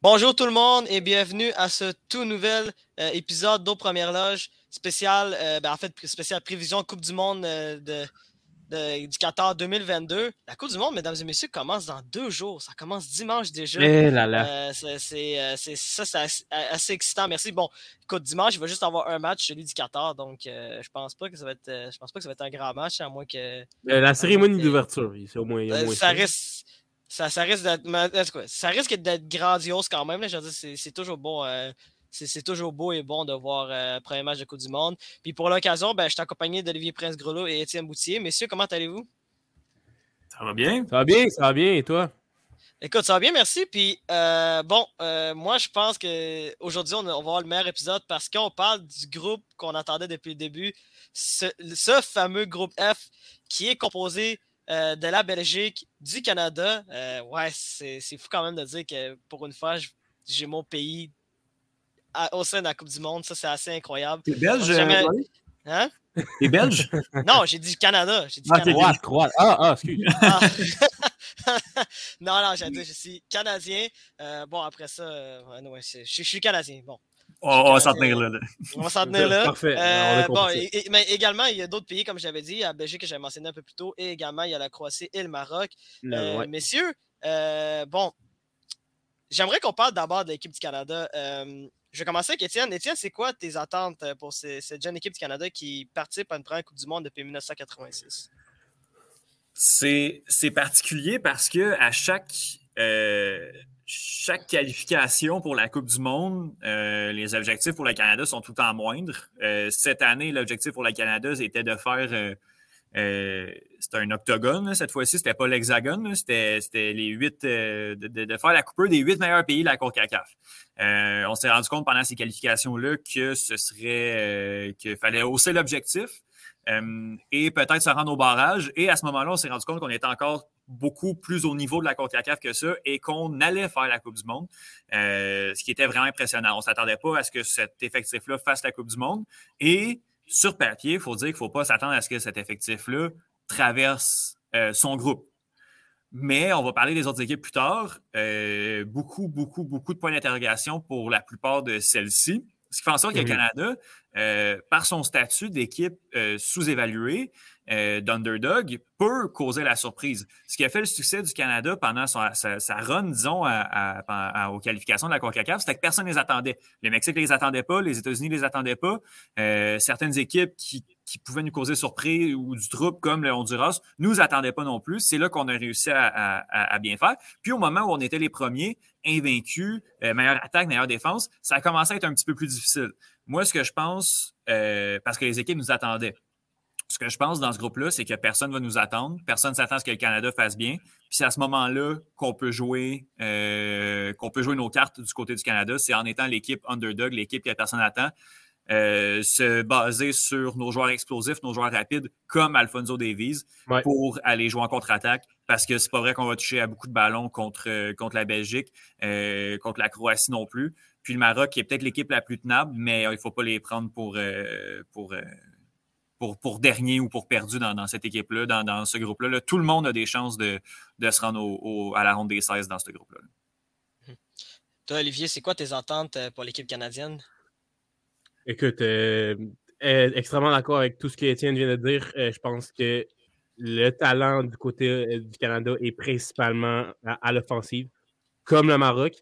Bonjour tout le monde et bienvenue à ce tout nouvel euh, épisode d'Au Première Loge spécial, euh, ben, en fait, spécial prévision Coupe du Monde euh, de, du Qatar 2022. La Coupe du Monde, mesdames et messieurs, commence dans deux jours. Ça commence dimanche déjà. Eh là là. c'est, ça, c'est assez, excitant. Merci. Bon, écoute, dimanche, il va juste avoir un match, celui du Qatar. Donc, je pense pas que ça va être, je pense pas que ça va être un grand match, à moins que. la cérémonie d'ouverture, c'est au moins. Au moins ça reste ça, ça risque d'être. Ça risque d'être grandiose quand même. c'est toujours beau. Euh, c'est toujours beau et bon de voir euh, le premier match de Coupe du Monde. Puis pour l'occasion, ben, je suis accompagné d'Olivier Prince-Grelot et Étienne Boutier. Messieurs, comment allez-vous? Ça va bien? Ça va bien, ça va bien. Et toi? Écoute, ça va bien, merci. Puis, euh, bon, moi, je pense qu'aujourd'hui, on, on va avoir le meilleur épisode parce qu'on parle du groupe qu'on attendait depuis le début. Ce, ce, fameux groupe F qui est composé euh, de la Belgique, du Canada. Euh, ouais, c'est fou quand même de dire que pour une fois, j'ai mon pays au sein de la Coupe du Monde. Ça, c'est assez incroyable. T'es belge? Jamais... Hein? T'es belge? non, j'ai dit Canada. J'ai dit ah, Canada. Croate, Ah, ah, excuse. Ah. non, non, j'ai dit, je suis Canadien. Euh, bon, après ça, je, je, suis Canadien. Bon. On, va s'en tenir là. On va s'en tenir là. Parfait. Euh, bon, mais également, il y a d'autres pays, comme j'avais dit, la Belgique que j'avais mentionné un peu plus tôt, et également, il y a la Croatie et le Maroc. Euh, messieurs, euh, bon, j'aimerais qu'on parle d'abord de l'équipe du Canada. je vais commencer avec Étienne. Étienne, c'est quoi tes attentes pour cette jeune équipe du Canada qui participe à une première Coupe du Monde depuis 1986? C'est particulier parce que à chaque chaque qualification pour la Coupe du Monde, euh, les objectifs pour le Canada sont tout en moindre. Euh, cette année, l'objectif pour le Canada était de faire. Euh, c'était un octogone, cette fois-ci, c'était pas l'hexagone, c'était les huit. De, faire la coupe des huit meilleurs pays de la CONCACAF. on s'est rendu compte pendant ces qualifications-là que ce serait. qu'il fallait hausser l'objectif. et peut-être se rendre au barrage. Et à ce moment-là, on s'est rendu compte qu'on était encore beaucoup plus au niveau de la CONCACAF que ça et qu'on allait faire la Coupe du Monde, euh, ce qui était vraiment impressionnant. On ne s'attendait pas à ce que cet effectif-là fasse la Coupe du Monde. Et sur papier, il faut dire qu'il ne faut pas s'attendre à ce que cet effectif-là traverse euh, son groupe. Mais on va parler des autres équipes plus tard. Euh, beaucoup, beaucoup, beaucoup de points d'interrogation pour la plupart de celles-ci. Ce qui fait en sorte que le. Canada, par son statut d'équipe sous-évaluée, euh, d'underdog peut causer la surprise. Ce qui a fait le succès du Canada pendant sa, run, disons, aux qualifications de la CONCACAF, c'était que personne ne les attendait. Le Mexique ne les attendait pas, les États-Unis ne les attendaient pas. Euh, certaines équipes qui, pouvaient nous causer surprise ou du trouble, comme le Honduras, nous attendaient pas non plus. C'est là qu'on a réussi à, bien faire. Puis au moment où on était les premiers, invaincus, euh, meilleure attaque, meilleure défense, ça a commencé à être un petit peu plus difficile. Moi, ce que je pense, parce que les équipes nous attendaient, ce que je pense dans ce groupe-là, c'est que personne ne va nous attendre. Personne ne s'attend à ce que le Canada fasse bien. Puis c'est à ce moment-là qu'on peut jouer euh, qu'on peut jouer nos cartes du côté du Canada. C'est en étant l'équipe underdog, l'équipe que personne n'attend. Euh, se baser sur nos joueurs explosifs, nos joueurs rapides, comme Alfonso Davies, pour aller jouer en contre-attaque. Parce que c'est pas vrai qu'on va toucher à beaucoup de ballons contre, contre la Belgique, euh, contre la Croatie non plus. Puis le Maroc, qui est peut-être l'équipe la plus tenable, mais il ne faut pas les prendre pour, pour pour, dernier ou pour perdu dans, cette équipe-là, dans, ce groupe-là. Tout le monde a des chances de, se rendre à la ronde des 16 dans ce groupe-là. Toi, Olivier, c'est quoi tes attentes euh, pour l'équipe canadienne? Écoute, euh, euh, extrêmement d'accord avec tout ce qu'Étienne vient de dire. je pense que le talent du côté du Canada est principalement à, l'offensive, comme le Maroc.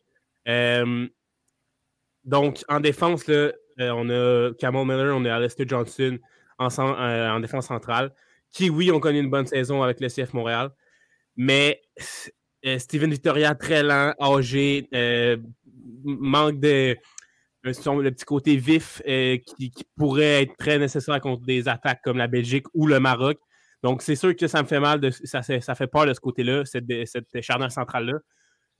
donc, en défense, on a Cameron Miller, on a Alistair Johnson, euh, en, défense centrale, qui, oui, ont connu une bonne saison avec le CF Montréal, mais euh, Steven Victoria, très lent, âgé, euh, manque de le petit côté vif qui, pourrait être très nécessaire contre des attaques comme la Belgique ou le Maroc. Donc, c'est sûr que ça me fait mal, de, ça, ça fait peur de ce côté-là, cette, cette charnière centrale-là.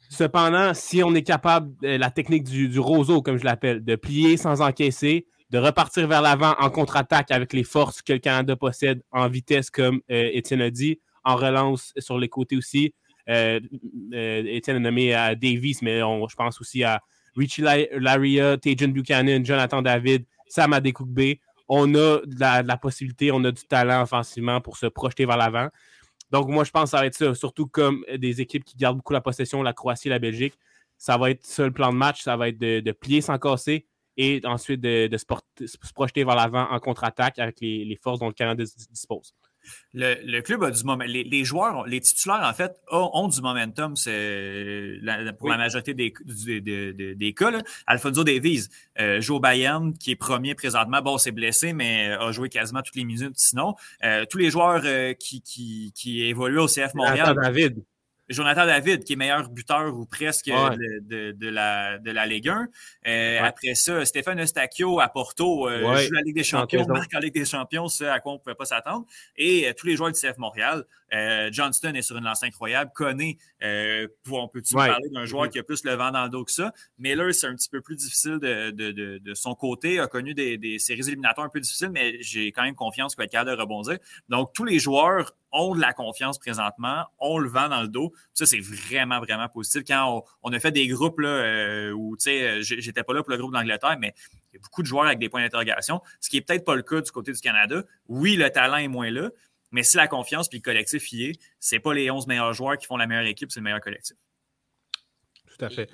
Cependant, si on est capable, la technique du, du roseau, comme je l'appelle, de plier sans encaisser, de repartir vers l'avant en contre-attaque avec les forces que le Canada possède en vitesse, comme euh, Étienne a dit, en relance sur les côtés aussi. Euh, euh, Étienne a nommé à Davis, mais je pense aussi à Richie Laria, Tajan Buchanan, Jonathan David, Sam Adekugbe. On a de la, possibilité, on a du talent offensivement pour se projeter vers l'avant. Donc, moi, je pense que ça va être ça, surtout comme des équipes qui gardent beaucoup la possession, la Croatie et la Belgique. Ça va être ça le plan de match, ça va être de, plier sans casser et ensuite de, se, projeter vers l'avant en contre-attaque avec les, forces dont le Canada dispose. Le, club a du moment. Les, joueurs, les titulaires, en fait, ont, du momentum pour la majorité des, des, cas. Alfonso Davies euh, joue au Bayern, qui est premier présentement. Bon, c'est blessé, mais a joué quasiment toutes les minutes sinon. Euh, tous les joueurs euh, qui, qui, qui, évoluent au CF Montréal. David. Jonathan David, qui est meilleur buteur ou presque de, la, de la Ligue 1. Euh, après ça, Stéphane Eustachio à Porto euh, joue la Ligue des Champions, marque en Ligue des Champions, ce à quoi on ne pouvait pas s'attendre. Et euh, tous les joueurs du CF Montréal. Johnston est sur une lance incroyable. Connaît, on peut-tu parler d'un joueur qui a plus le vent dans le dos que ça? Miller, c'est un petit peu plus difficile de, de, son côté. A connu des, des séries éliminatoires un peu difficiles, mais j'ai quand même confiance qu'il va être capable de rebondir. Donc, tous les joueurs ont de la confiance présentement, on le vend dans le dos. Ça, c'est vraiment, vraiment positif. Quand on, a fait des groupes là, euh, où, tu sais, euh, j'étais pas là pour le groupe d'Angleterre, mais il y a beaucoup de joueurs avec des points d'interrogation, ce qui n'est peut-être pas le cas du côté du Canada. Oui, le talent est moins là, mais si la confiance puis le collectif y est, c'est pas les 11 meilleurs joueurs qui font la meilleure équipe, c'est le meilleur collectif. Tout à fait.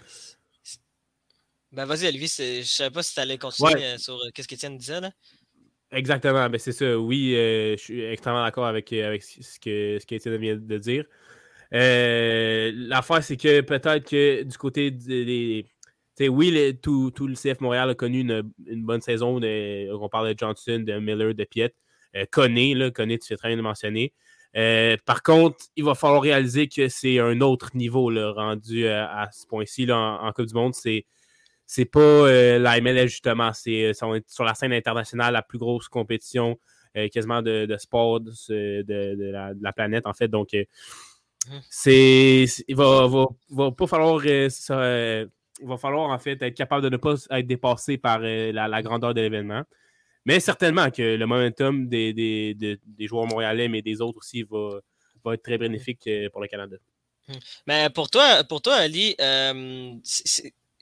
Ben vas-y, Olivier, je ne savais pas si tu allais continuer euh, sur ce qu'Étienne disait. Là? Exactement, ben c'est ça. Oui, euh, je suis extrêmement d'accord avec, euh, avec ce que ce vient de dire. Euh, L'affaire, c'est que peut-être que du côté des. oui, tout, tout, le CF Montréal a connu une, bonne saison. on parle de Johnson, de Miller, de Piet. Euh, connaît, là, connaît, tu fais très bien de mentionner. par contre, il va falloir réaliser que c'est un autre niveau là, rendu à ce point-ci en, en Coupe du Monde. C'est c'est pas euh, la MLS, justement. C'est euh, sur la scène internationale la plus grosse compétition euh, quasiment de, sport de, la, planète, en fait. Donc, c'est il va, pas falloir il va falloir en fait être capable de ne pas être dépassé par la, grandeur de l'événement. Mais certainement que le momentum des, des, joueurs montréalais, mais des autres aussi, va, va être très bénéfique pour le Canada. Mmh. Mais pour toi, pour toi Ali,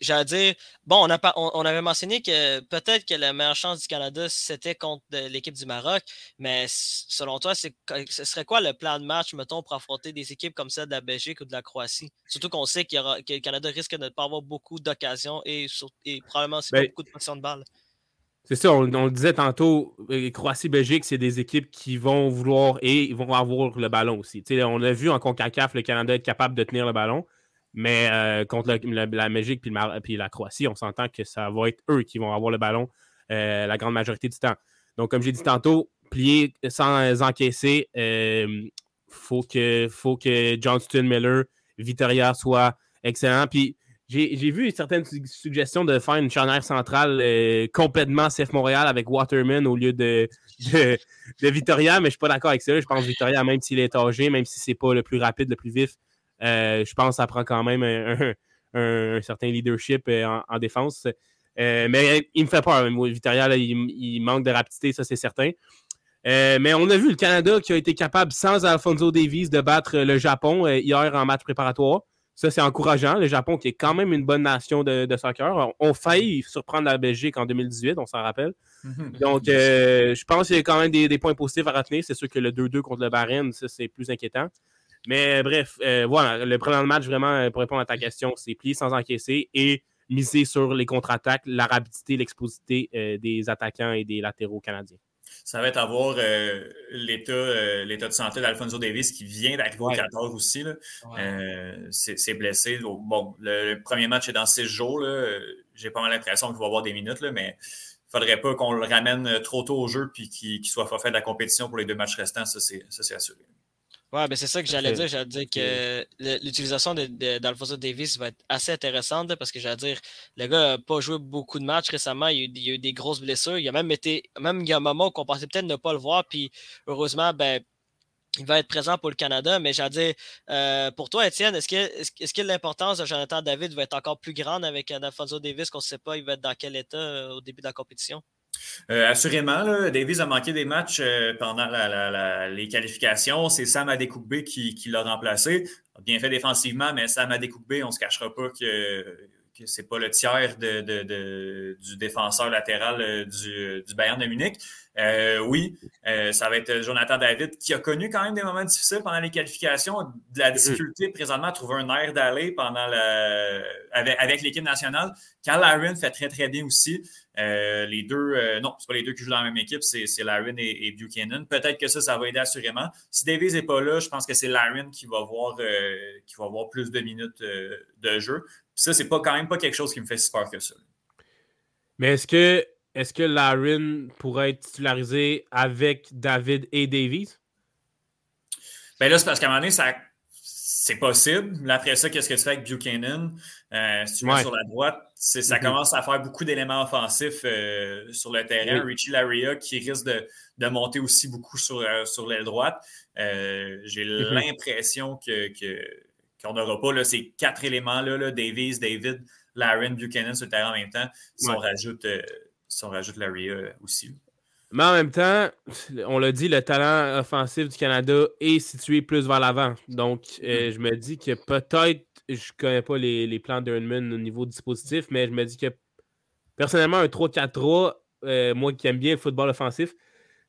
j'allais dire, bon, on, a on, avait mentionné que peut-être que la meilleure chance du Canada, c'était contre l'équipe du Maroc, mais selon toi, ce serait quoi le plan de match, mettons, pour affronter des équipes comme celle de la Belgique ou de la Croatie? Surtout qu'on sait qu'il que le Canada risque de ne pas avoir beaucoup d'occasions et, probablement aussi ben beaucoup de positions de balle. C'est ça, on, le disait tantôt, euh, Croatie-Belgique, c'est des équipes qui vont vouloir et ils vont avoir le ballon aussi. on a vu en CONCACAF le Canada être capable de tenir le ballon. Mais euh, contre la, Belgique puis, la Croatie, on s'entend que ça va être eux qui vont avoir le ballon euh, la grande majorité du temps. Donc, comme j'ai dit tantôt, plier sans encaisser, il faut, que, faut que Johnston, Miller, Vittoria soient excellents. Puis j'ai vu certaines suggestions de faire une charnière centrale complètement CF Montréal avec Waterman au lieu de, de, mais je suis pas d'accord avec ça. Je pense que Vittoria, même s'il est âgé, même si ce n'est pas le plus rapide, le plus vif, euh, je pense que ça prend quand même un, certain leadership euh, en, défense. Euh, mais il me fait peur. Vittoria, il, manque de rapidité, ça c'est certain. mais on a vu le Canada qui a été capable, sans Alfonso Davies, de battre le Japon hier en match préparatoire. Ça, c'est encourageant. Le Japon, qui est quand même une bonne nation de, soccer, on, failli surprendre la Belgique en 2018, on s'en rappelle. Mhm. Donc, je pense qu'il y a quand même des, des points positifs à retenir. C'est sûr que le 2-2 contre le Bahreïn, ça, c'est plus inquiétant. Mais bref, euh, voilà, le premier match, vraiment, euh, pour répondre à ta question, c'est plier sans encaisser et miser sur les contre-attaques, la rapidité, l'explosité euh, des attaquants et des latéraux canadiens. Ça va être à voir l'état, de santé d'Alfonso Davis qui vient d'arriver au 14 aussi. c'est blessé. Bon, le, premier match est dans six jours. J'ai pas mal l'impression qu'il va avoir des minutes, là, mais il ne faudrait pas qu'on le ramène trop tôt au jeu et qu'il soit fait de la compétition pour les deux matchs restants. Ça, c'est assuré. Ouais, ben c'est ça que j'allais dire. J'allais dire que l'utilisation d'Alfonso Davis va être assez intéressante parce que j'allais dire, le gars n'a pas joué beaucoup de matchs récemment. Il y, a eu, des grosses blessures. Il a même été, même il y a un moment qu'on pensait peut-être ne pas le voir. Puis heureusement, ben, il va être présent pour le Canada. Mais j'allais dire, euh, pour toi, Étienne, est-ce que, est-ce, que l'importance de Jonathan David va être encore plus grande avec Alfonso Davis? Qu'on ne sait pas il va être dans quel état euh, au début de la compétition? Assurément, là, Davies a manqué des matchs pendant les qualifications. C'est Sam Adekugbe qui, qui l'a remplacé. Bien fait défensivement, mais Sam Adekugbe, on ne se cachera pas que c'est pas le tiers du défenseur latéral euh, du, Bayern de Munich. Euh, oui, euh, ça va être Jonathan David qui a connu quand même des moments difficiles pendant les qualifications, de la difficulté présentement à trouver un air d'aller avec, l'équipe nationale. Carl Aaron fait très très bien aussi. Les deux, non, c'est pas les deux qui jouent dans la même équipe, c'est, Laren et, Buchanan. Peut-être que ça, ça va aider assurément. Si Davies n'est pas là, je pense que c'est Laren qui va voir qui va avoir plus de minutes de jeu ça, c'est pas quand même pas quelque chose qui me fait si peur que ça. Mais est-ce que est-ce que Larin pourrait être titularisé avec David et Davies? Ben là, c'est parce qu'à un moment donné, ça, c'est possible. Après ça, qu'est-ce que tu fais avec Buchanan? Euh, si tu mets sur la droite, ça mm-hmm. commence à faire beaucoup d'éléments offensifs euh, sur le terrain. Richie Laria qui risque de, monter aussi beaucoup sur, euh, sur l'aile droite. J'ai mm-hmm. l'impression que qu'on n'aura pas ces quatre éléments-là, là, Davies, David, Laren, Buchanan sur le terrain en même temps, si, on, rajoute, si on rajoute Laria aussi. Mais en même temps, on l'a dit, le talent offensif du Canada est situé plus vers l'avant. Donc, euh, mm. je me dis que peut-être, je ne connais pas les, les plans d'Urnman au niveau dispositif, mais je me dis que personnellement, un 3-4-3, moi qui aime bien le football offensif,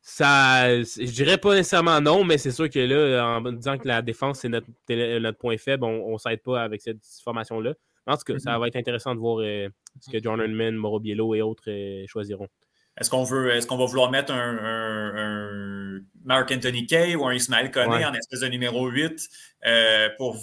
ça, je dirais pas nécessairement non, mais c'est sûr que là, en disant que la défense, c'est notre, notre, point faible, on ne s'aide pas avec cette formation-là. En tout cas, ça mm-hmm. va être intéressant de voir euh, ce que John Hernman, Mauro Biello et autres euh, choisiront. Est-ce qu'on veut, est-ce qu'on va vouloir mettre un, Mark Anthony Kay ou un Ismaël Koné en espèce de numéro 8 euh, pour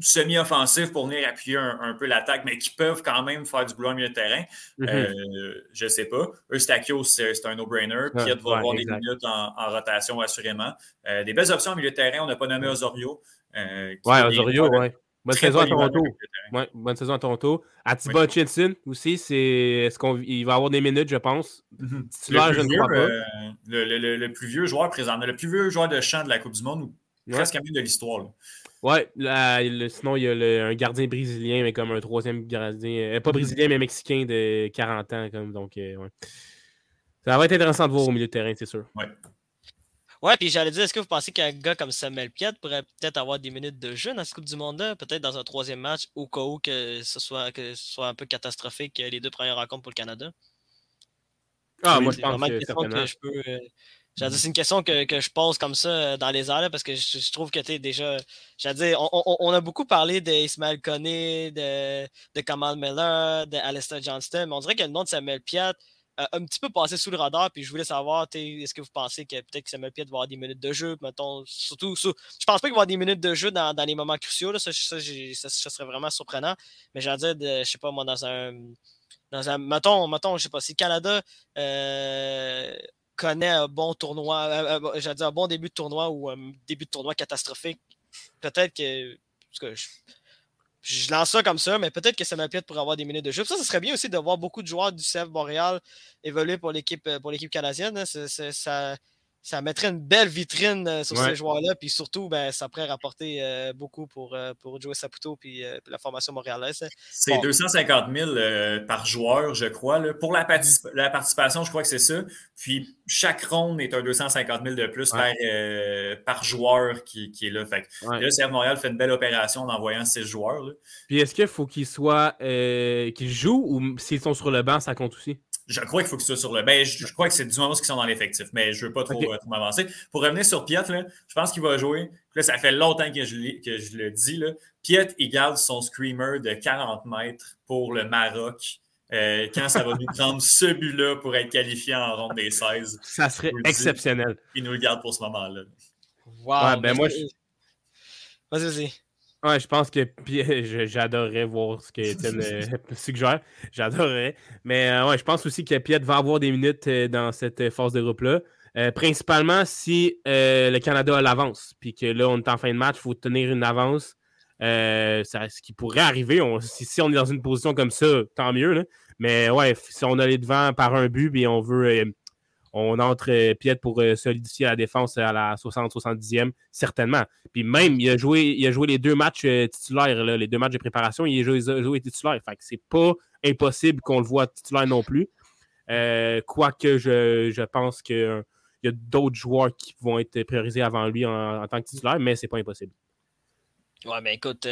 semi-offensifs pour venir appuyer un, peu l'attaque, mais qui peuvent quand même faire du boulot milieu de terrain? Mm-hmm. euh, je ne sais pas. Eustachios, c'est un no-brainer. Piet va avoir des minutes en, rotation, assurément. Euh, des belles options au milieu de terrain. On n'a pas nommé Osorio. Euh, oui, Osorio, oui. Bonne saison à Toronto. Ouais, bonne saison à Toronto. Atiba oui. Hutchinson aussi, c'est est-ce qu'il va avoir des minutes, je pense. Le, plus vieux, euh, le, le, plus vieux joueur présent, le plus vieux joueur de champ de la Coupe du Monde, ou presque même de l'histoire. Ouais, sinon, il y a un gardien brésilien, mais comme un troisième gardien. Euh, pas brésilien, mais mexicain de 40 ans. Comme, donc, euh, ouais. Ça va être intéressant de voir au milieu de terrain, c'est sûr. Ouais. Ouais, puis j'allais dire, est-ce que vous pensez qu'un gars comme Samuel Piet pourrait peut-être avoir des minutes de jeu dans ce Coupe du Monde-là, peut-être dans un troisième match, au cas où que ce soit, que ce soit un peu catastrophique les deux premières rencontres pour le Canada? Ah, moi, je pense que, que je peux, euh, c'est une question que, que, je pose comme ça euh, dans les airs parce que je, trouve que tu es déjà. Dire, on, on, on, a beaucoup parlé d'Ismaël Koné, de, de Kamal Miller, d'Alistair Johnston, mais on dirait que le nom de Samuel Piat un petit peu passé sous le radar. Puis je voulais savoir, est-ce que vous pensez que peut-être que Samuel Piat va avoir des minutes de jeu, mettons, surtout. je pense pas qu'il va avoir des minutes de jeu dans, dans les moments cruciaux. Là, ça, ça, ça, serait vraiment surprenant. Mais j'allais dire, de, je sais pas, moi, dans un. Dans un, mettons, mettons, je sais pas, si Canada euh, connaît un bon tournoi, j'allais dire un bon début de tournoi ou un début de tournoi catastrophique, peut-être que. Lance ça comme ça, mais peut-être que ça m'appuie pour avoir des minutes de jeu. Ça, ce serait bien aussi de voir beaucoup de joueurs du CF Montréal évoluer pour l'équipe l'équipe canadienne. Hein. ça, ça mettrait une belle vitrine euh, sur ces joueurs-là. Puis surtout, ben, ça pourrait rapporter euh, beaucoup pour, euh, pour Joey Saputo puis la formation montréalaise. Hein. C'est 250 000 par joueur, je crois. Pour la, la, participation, je crois que c'est ça. Puis chaque ronde est un 250 000 de plus par, par, joueur qui, qui, est là. Fait que, là, CF Montréal fait une belle opération en envoyant ces joueurs. Là. Puis est-ce qu'il faut qu'ils soient qu'ils jouent ou s'ils sont sur le banc, ça compte aussi? Je crois qu'il faut que ce soit sur le. Ben, je, crois que c'est du moment qui sont dans l'effectif, mais je ne veux pas trop, euh, m'avancer. Pour revenir sur Piet, je pense qu'il va jouer. Là, ça fait longtemps que je, que je le dis. Là. Piet égale son screamer de 40 mètres pour le Maroc. Euh, quand ça va nous prendre ce but-là pour être qualifié en ronde des 16. Ça serait exceptionnel. il nous le garde pour ce moment-là. Wow. ben moi, Vas-y, vas-y. Ouais, je pense que j'adorerais voir ce qu'Étienne euh, suggère. J'adorerais. Mais euh, ouais, je pense aussi que Piet va avoir des minutes euh, dans cette phase de groupe-là. principalement si le Canada a l'avance. Puis que là, on est en fin de match, il faut tenir une avance. Ça, ce qui pourrait arriver, si, on est dans une position comme ça, tant mieux. Mais ouais, si on a les devants par un but et on veut on entre euh, Piet pour euh, solidifier la défense à la 60-70e, certainement. Puis même, il a joué, les deux matchs euh, titulaires, les deux matchs de préparation, il a joué, titulaire. Fait que c'est pas impossible qu'on le voit titulaire non plus. quoique je, je pense qu'il y a d'autres joueurs qui vont être priorisés avant lui en, tant que titulaire, mais c'est pas impossible. Ouais, mais écoute,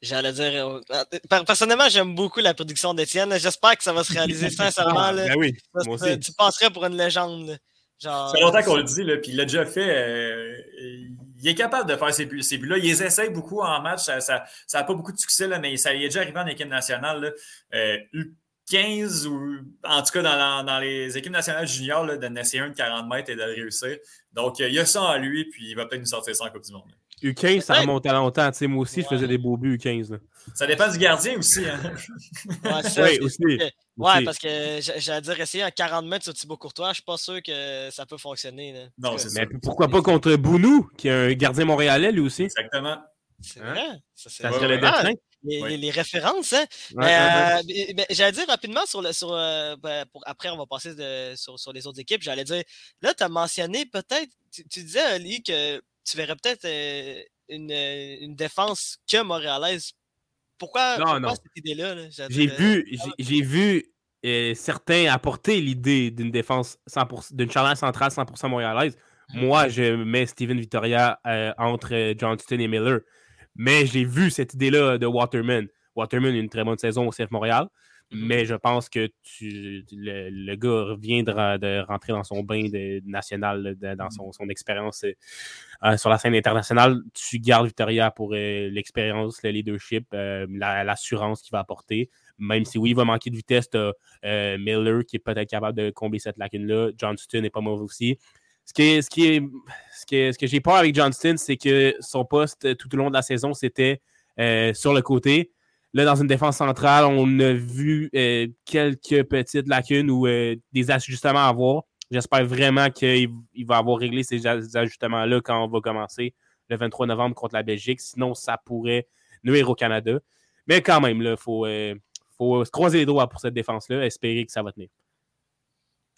j'allais dire. personnellement, j'aime beaucoup la production d'Étienne. J'espère que ça va se réaliser sincèrement. Là. Ben oui, moi aussi. Tu passerais pour une légende. Ça fait longtemps qu'on le dit, là, puis il l'a déjà fait. il est capable de faire ces buts-là. il les essaye beaucoup en match. Ça n'a pas beaucoup de succès, là, mais ça il est déjà arrivé en équipe nationale. Là. 15 ou en tout cas dans, les équipes nationales juniors, d'en essayer un de 40 mètres et de le réussir. Donc, il y a ça en lui, puis il va peut-être nous sortir ça en Coupe du Monde. U15, ça remonte à longtemps. sais, moi aussi, je faisais des beaux buts U15. Ça dépend du gardien aussi. Hein? oui, aussi. Ouais, parce que j'allais dire, essayer un 40 mètres sur Thibaut Courtois, je suis pas sûr que ça peut fonctionner. Non, c'est ça. Mais pourquoi pas contre Bounou, qui est un gardien montréalais lui aussi? Exactement. C'est hein? vrai. Ça, serait le destin. Les, références, hein? Euh, j'allais dire rapidement sur le. Sur, euh, ben, pour, après, on va passer sur, sur, les autres équipes. J'allais dire, là, tu as mentionné peut-être, tu, disais, Ali, que tu verrais peut-être euh, une, une, défense que montréalaise. Pourquoi, cette idée-là? j'ai vu, j'ai vu certains apporter l'idée d'une défense d'une charnière centrale 100% montréalaise. Mmh. Moi, je mets Steven Vittoria entre Johnston et Miller. Mais j'ai vu cette idée-là de Waterman. Waterman a une très bonne saison au CF Montréal. Mais je pense que tu, le, gars vient de, rentrer dans son bain de, national, dans son, son expérience euh, sur la scène internationale. Tu gardes Victoria pour euh, l'expérience, le leadership, euh, l'assurance qu'il va apporter. Même si oui, il va manquer de vitesse, Miller qui est peut-être capable de combler cette lacune-là. Johnston n'est pas mauvais aussi. Ce qui est, ce qui est ce que, j'ai peur avec Johnston, c'est que son poste tout au long de la saison, c'était euh, sur le côté. Là, dans une défense centrale, on a vu euh, quelques petites lacunes ou euh, des ajustements à avoir. J'espère vraiment qu'il va avoir réglé ces ajustements-là quand on va commencer le 23 novembre contre la Belgique. Sinon, ça pourrait nuire au Canada. Mais quand même, il faut, faut se croiser les doigts pour cette défense-là, espérer que ça va tenir.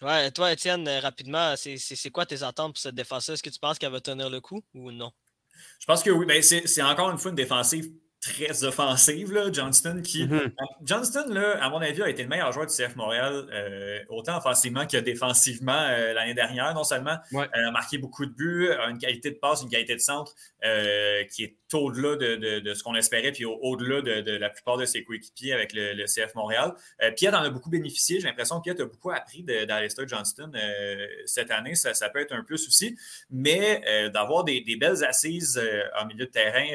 Ouais, toi, Étienne, euh, rapidement, c'est quoi tes attentes pour cette défense Est-ce que tu penses qu'elle va tenir le coup ou non? Je pense que oui. Ben, c'est encore une fois une défensive très offensive, là, Johnston, qui. Mm-hmm. Johnston, là, à mon avis, a été le meilleur joueur du CF Montréal, euh, autant offensivement que défensivement euh, l'année dernière. Non seulement euh, a marqué beaucoup de buts, a une qualité de passe, une qualité de centre qui est au-delà de, ce qu'on espérait, puis au-delà de, la plupart de ses coéquipiers avec le, CF Montréal. Piet en a beaucoup bénéficié. J'ai l'impression que Piet a beaucoup appris d'Alistair Johnston cette année. Ça, peut être un plus aussi. Mais d'avoir des, des, belles assises en milieu de terrain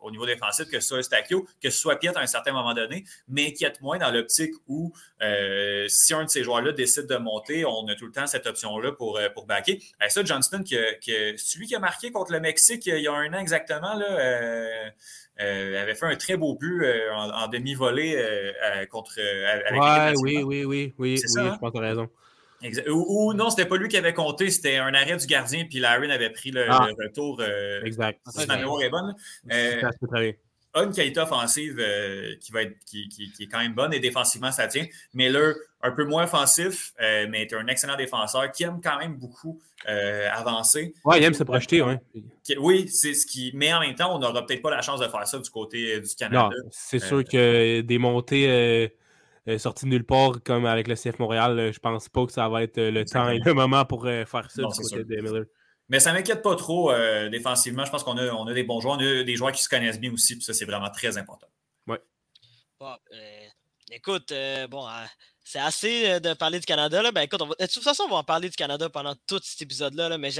au niveau défensif, que ce soit Stakio, que ce soit Piet à un certain moment donné, m'inquiète moins dans l'optique où euh, si un de ces joueurs-là décide de monter, on a tout le temps cette option-là pour, euh, pour backer. Et ça, Johnston, que, celui qui a marqué contre le Mexique il y a un an exactement, là, euh, avait fait un très beau but en, demi-volée contre. avec oui, oui, oui, oui, oui, hein? je pense que tu as raison. Ou, non, c'était pas lui qui avait compté, c'était un arrêt du gardien, puis Larry avait pris le, ah. retour. Euh, exact. Si ma mémoire est bonne. Euh, a une qualité offensive euh, qui, va être, qui, est quand même bonne et défensivement, ça tient. Mais là, un peu moins offensif, mais est un excellent défenseur qui aime quand même beaucoup avancer. Oui, il aime se projeter, oui. Oui, c'est ce qui. Mais en même temps, on n'aura peut-être pas la chance de faire ça du côté du Canada. Non, c'est sûr que des montées euh, sorti de nulle part comme avec le CF Montréal, euh, je pense pas que ça va être euh, le temps et le moment pour faire ça du côté de Miller. Mais ça ne m'inquiète pas trop défensivement. Je pense qu'on a, on a des bons joueurs, on a des joueurs qui se connaissent bien aussi, puis ça, c'est vraiment très important. Oui. écoute, bon, c'est assez de parler du Canada. Là. Ben, écoute, de toute façon, on va en parler du Canada pendant tout cet épisode-là, là, mais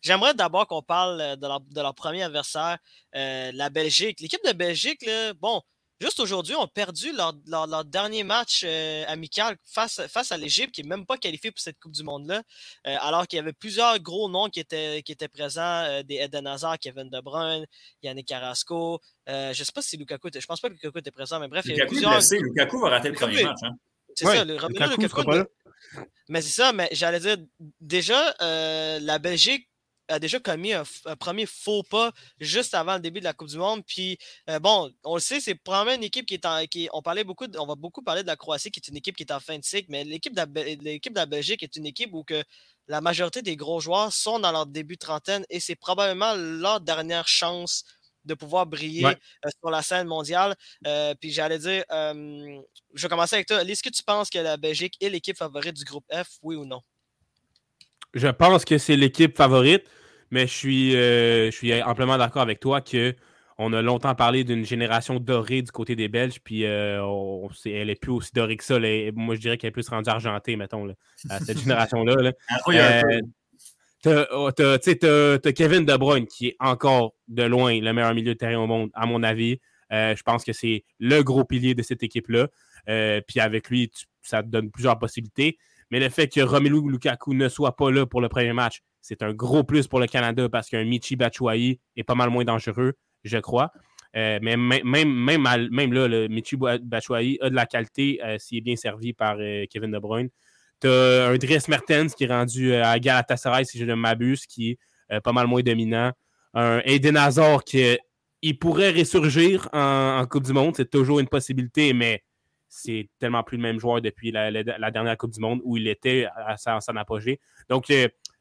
J'aimerais d'abord qu'on parle de leur, de leur, premier adversaire, la Belgique. L'équipe de Belgique, là, bon, juste aujourd'hui, ont perdu leur, leur, dernier match euh, amical face, face à l'Égypte, qui n'est même pas qualifié pour cette Coupe du Monde-là, euh, alors qu'il y avait plusieurs gros noms qui étaient, qui étaient présents, euh, des Eden Hazard, Kevin De Bruyne, Yannick Carrasco. je ne sais pas si Lukaku était, je pense pas que Lukaku était présent, mais bref, il y a plusieurs... Blessé. Lukaku va rater le premier match. Hein? C'est ça, le Lukaku, Lukaku mais c'est ça, mais j'allais dire, déjà, la Belgique a déjà commis un, premier faux pas juste avant le début de la Coupe du Monde. Puis, euh, bon, on le sait, c'est probablement une équipe qui est en. Qui, on, parlait beaucoup on va beaucoup parler de la Croatie, qui est une équipe qui est en fin de cycle, mais l'équipe de, l'équipe de la Belgique est une équipe où que la majorité des gros joueurs sont dans leur début de trentaine et c'est probablement leur dernière chance de pouvoir briller sur la scène mondiale. puis j'allais dire, je vais commencer avec toi. Est-ce que tu penses que la Belgique est l'équipe favorite du groupe F, oui ou non? Je pense que c'est l'équipe favorite, mais je suis, je suis amplement d'accord avec toi que on a longtemps parlé d'une génération dorée du côté des Belges, puis euh, elle est plus aussi dorée que ça. moi, je dirais qu'elle est plus rendue argentée, mettons, cette génération-là. Tu Kevin De Bruyne, qui est encore de loin le meilleur milieu de terrain au monde, à mon avis. Euh, je pense que c'est le gros pilier de cette équipe-là. Euh, puis avec lui, ça te donne plusieurs possibilités. Mais le fait que Romelu Lukaku ne soit pas là pour le premier match, c'est un gros plus pour le Canada parce qu'un Michi Batshuayi est pas mal moins dangereux je crois. Euh, mais même, même, même, là, le Michi Batshuayi a de la qualité euh, s'il est bien servi par euh, Kevin De Bruyne. Tu as un Dries Mertens qui est rendu à Galatasaray, si je ne m'abuse, qui est pas mal moins dominant. Un Eden Hazard qui il pourrait ressurgir en, Coupe du Monde. C'est toujours une possibilité, mais c'est tellement plus le même joueur depuis la, dernière Coupe du Monde où il était à, à son apogée. Donc,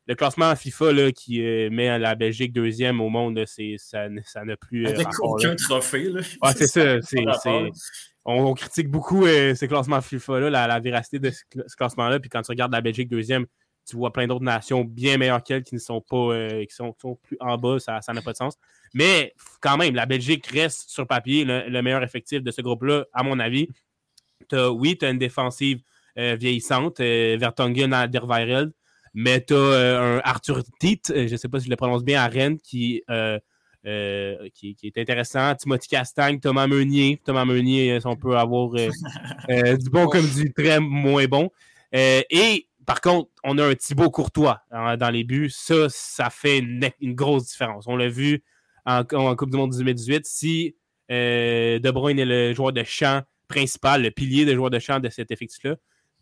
le classement FIFA là, qui euh, met la Belgique deuxième au monde, ça, n'a plus. Euh, Avec aucun trophée. Là. c'est ça. on, critique beaucoup euh, ces classements FIFA-là, la, véracité de ce, classement-là. Puis quand tu regardes la Belgique deuxième, tu vois plein d'autres nations bien meilleures qu'elle qui ne sont pas qui sont, plus en bas, ça n'a pas de sens. Mais quand même, la Belgique reste sur papier le, meilleur effectif de ce groupe-là, à mon avis. oui, tu as une défensive vieillissante, Vertonghen à Derweireld. Mais tu as euh, un Arthur Titt, euh, je ne sais pas si je le prononce bien, à Rennes, qui, euh, qui, est intéressant. Timothy Castagne, Thomas Meunier. Thomas Meunier, on peut avoir du bon comme du très moins bon. et par contre, on a un Thibaut Courtois dans les buts. Ça, ça fait une, grosse différence. On l'a vu en, Coupe du Monde 2018. Si De Bruyne est le joueur de champ principal, le pilier de joueur de champ de cet effectif-là,